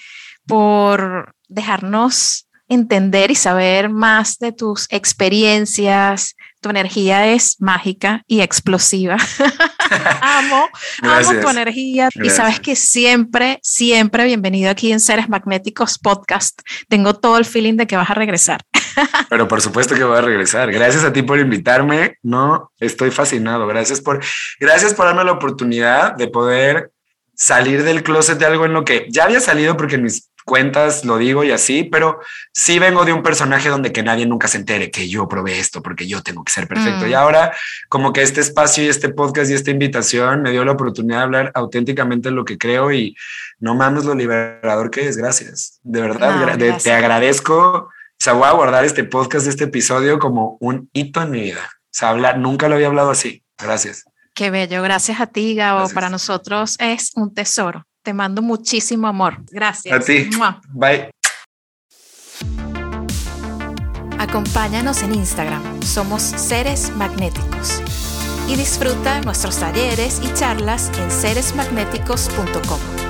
por dejarnos entender y saber más de tus experiencias, tu energía es mágica y explosiva. (laughs) amo, amo tu energía y sabes que siempre, siempre bienvenido aquí en Seres Magnéticos Podcast. Tengo todo el feeling de que vas a regresar. (laughs) Pero por supuesto que voy a regresar. Gracias a ti por invitarme. No, estoy fascinado. Gracias por, gracias por darme la oportunidad de poder salir del closet de algo en lo que ya había salido porque mis cuentas, lo digo y así, pero sí vengo de un personaje donde que nadie nunca se entere que yo probé esto porque yo tengo que ser perfecto. Y mm. ahora como que este espacio y este podcast y esta invitación me dio la oportunidad de hablar auténticamente lo que creo y no mames lo liberador que es. Gracias. De verdad, te agradezco. O sea, voy a guardar este podcast, este episodio como un hito en mi vida. O sea, hablar, nunca lo había hablado así. Gracias. Qué bello. Gracias a ti, Gabo. Para nosotros es un tesoro. Te mando muchísimo amor. Gracias. A ti. Bye. Acompáñanos en Instagram. Somos Seres Magnéticos. Y disfruta nuestros talleres y charlas en seresmagnéticos.com.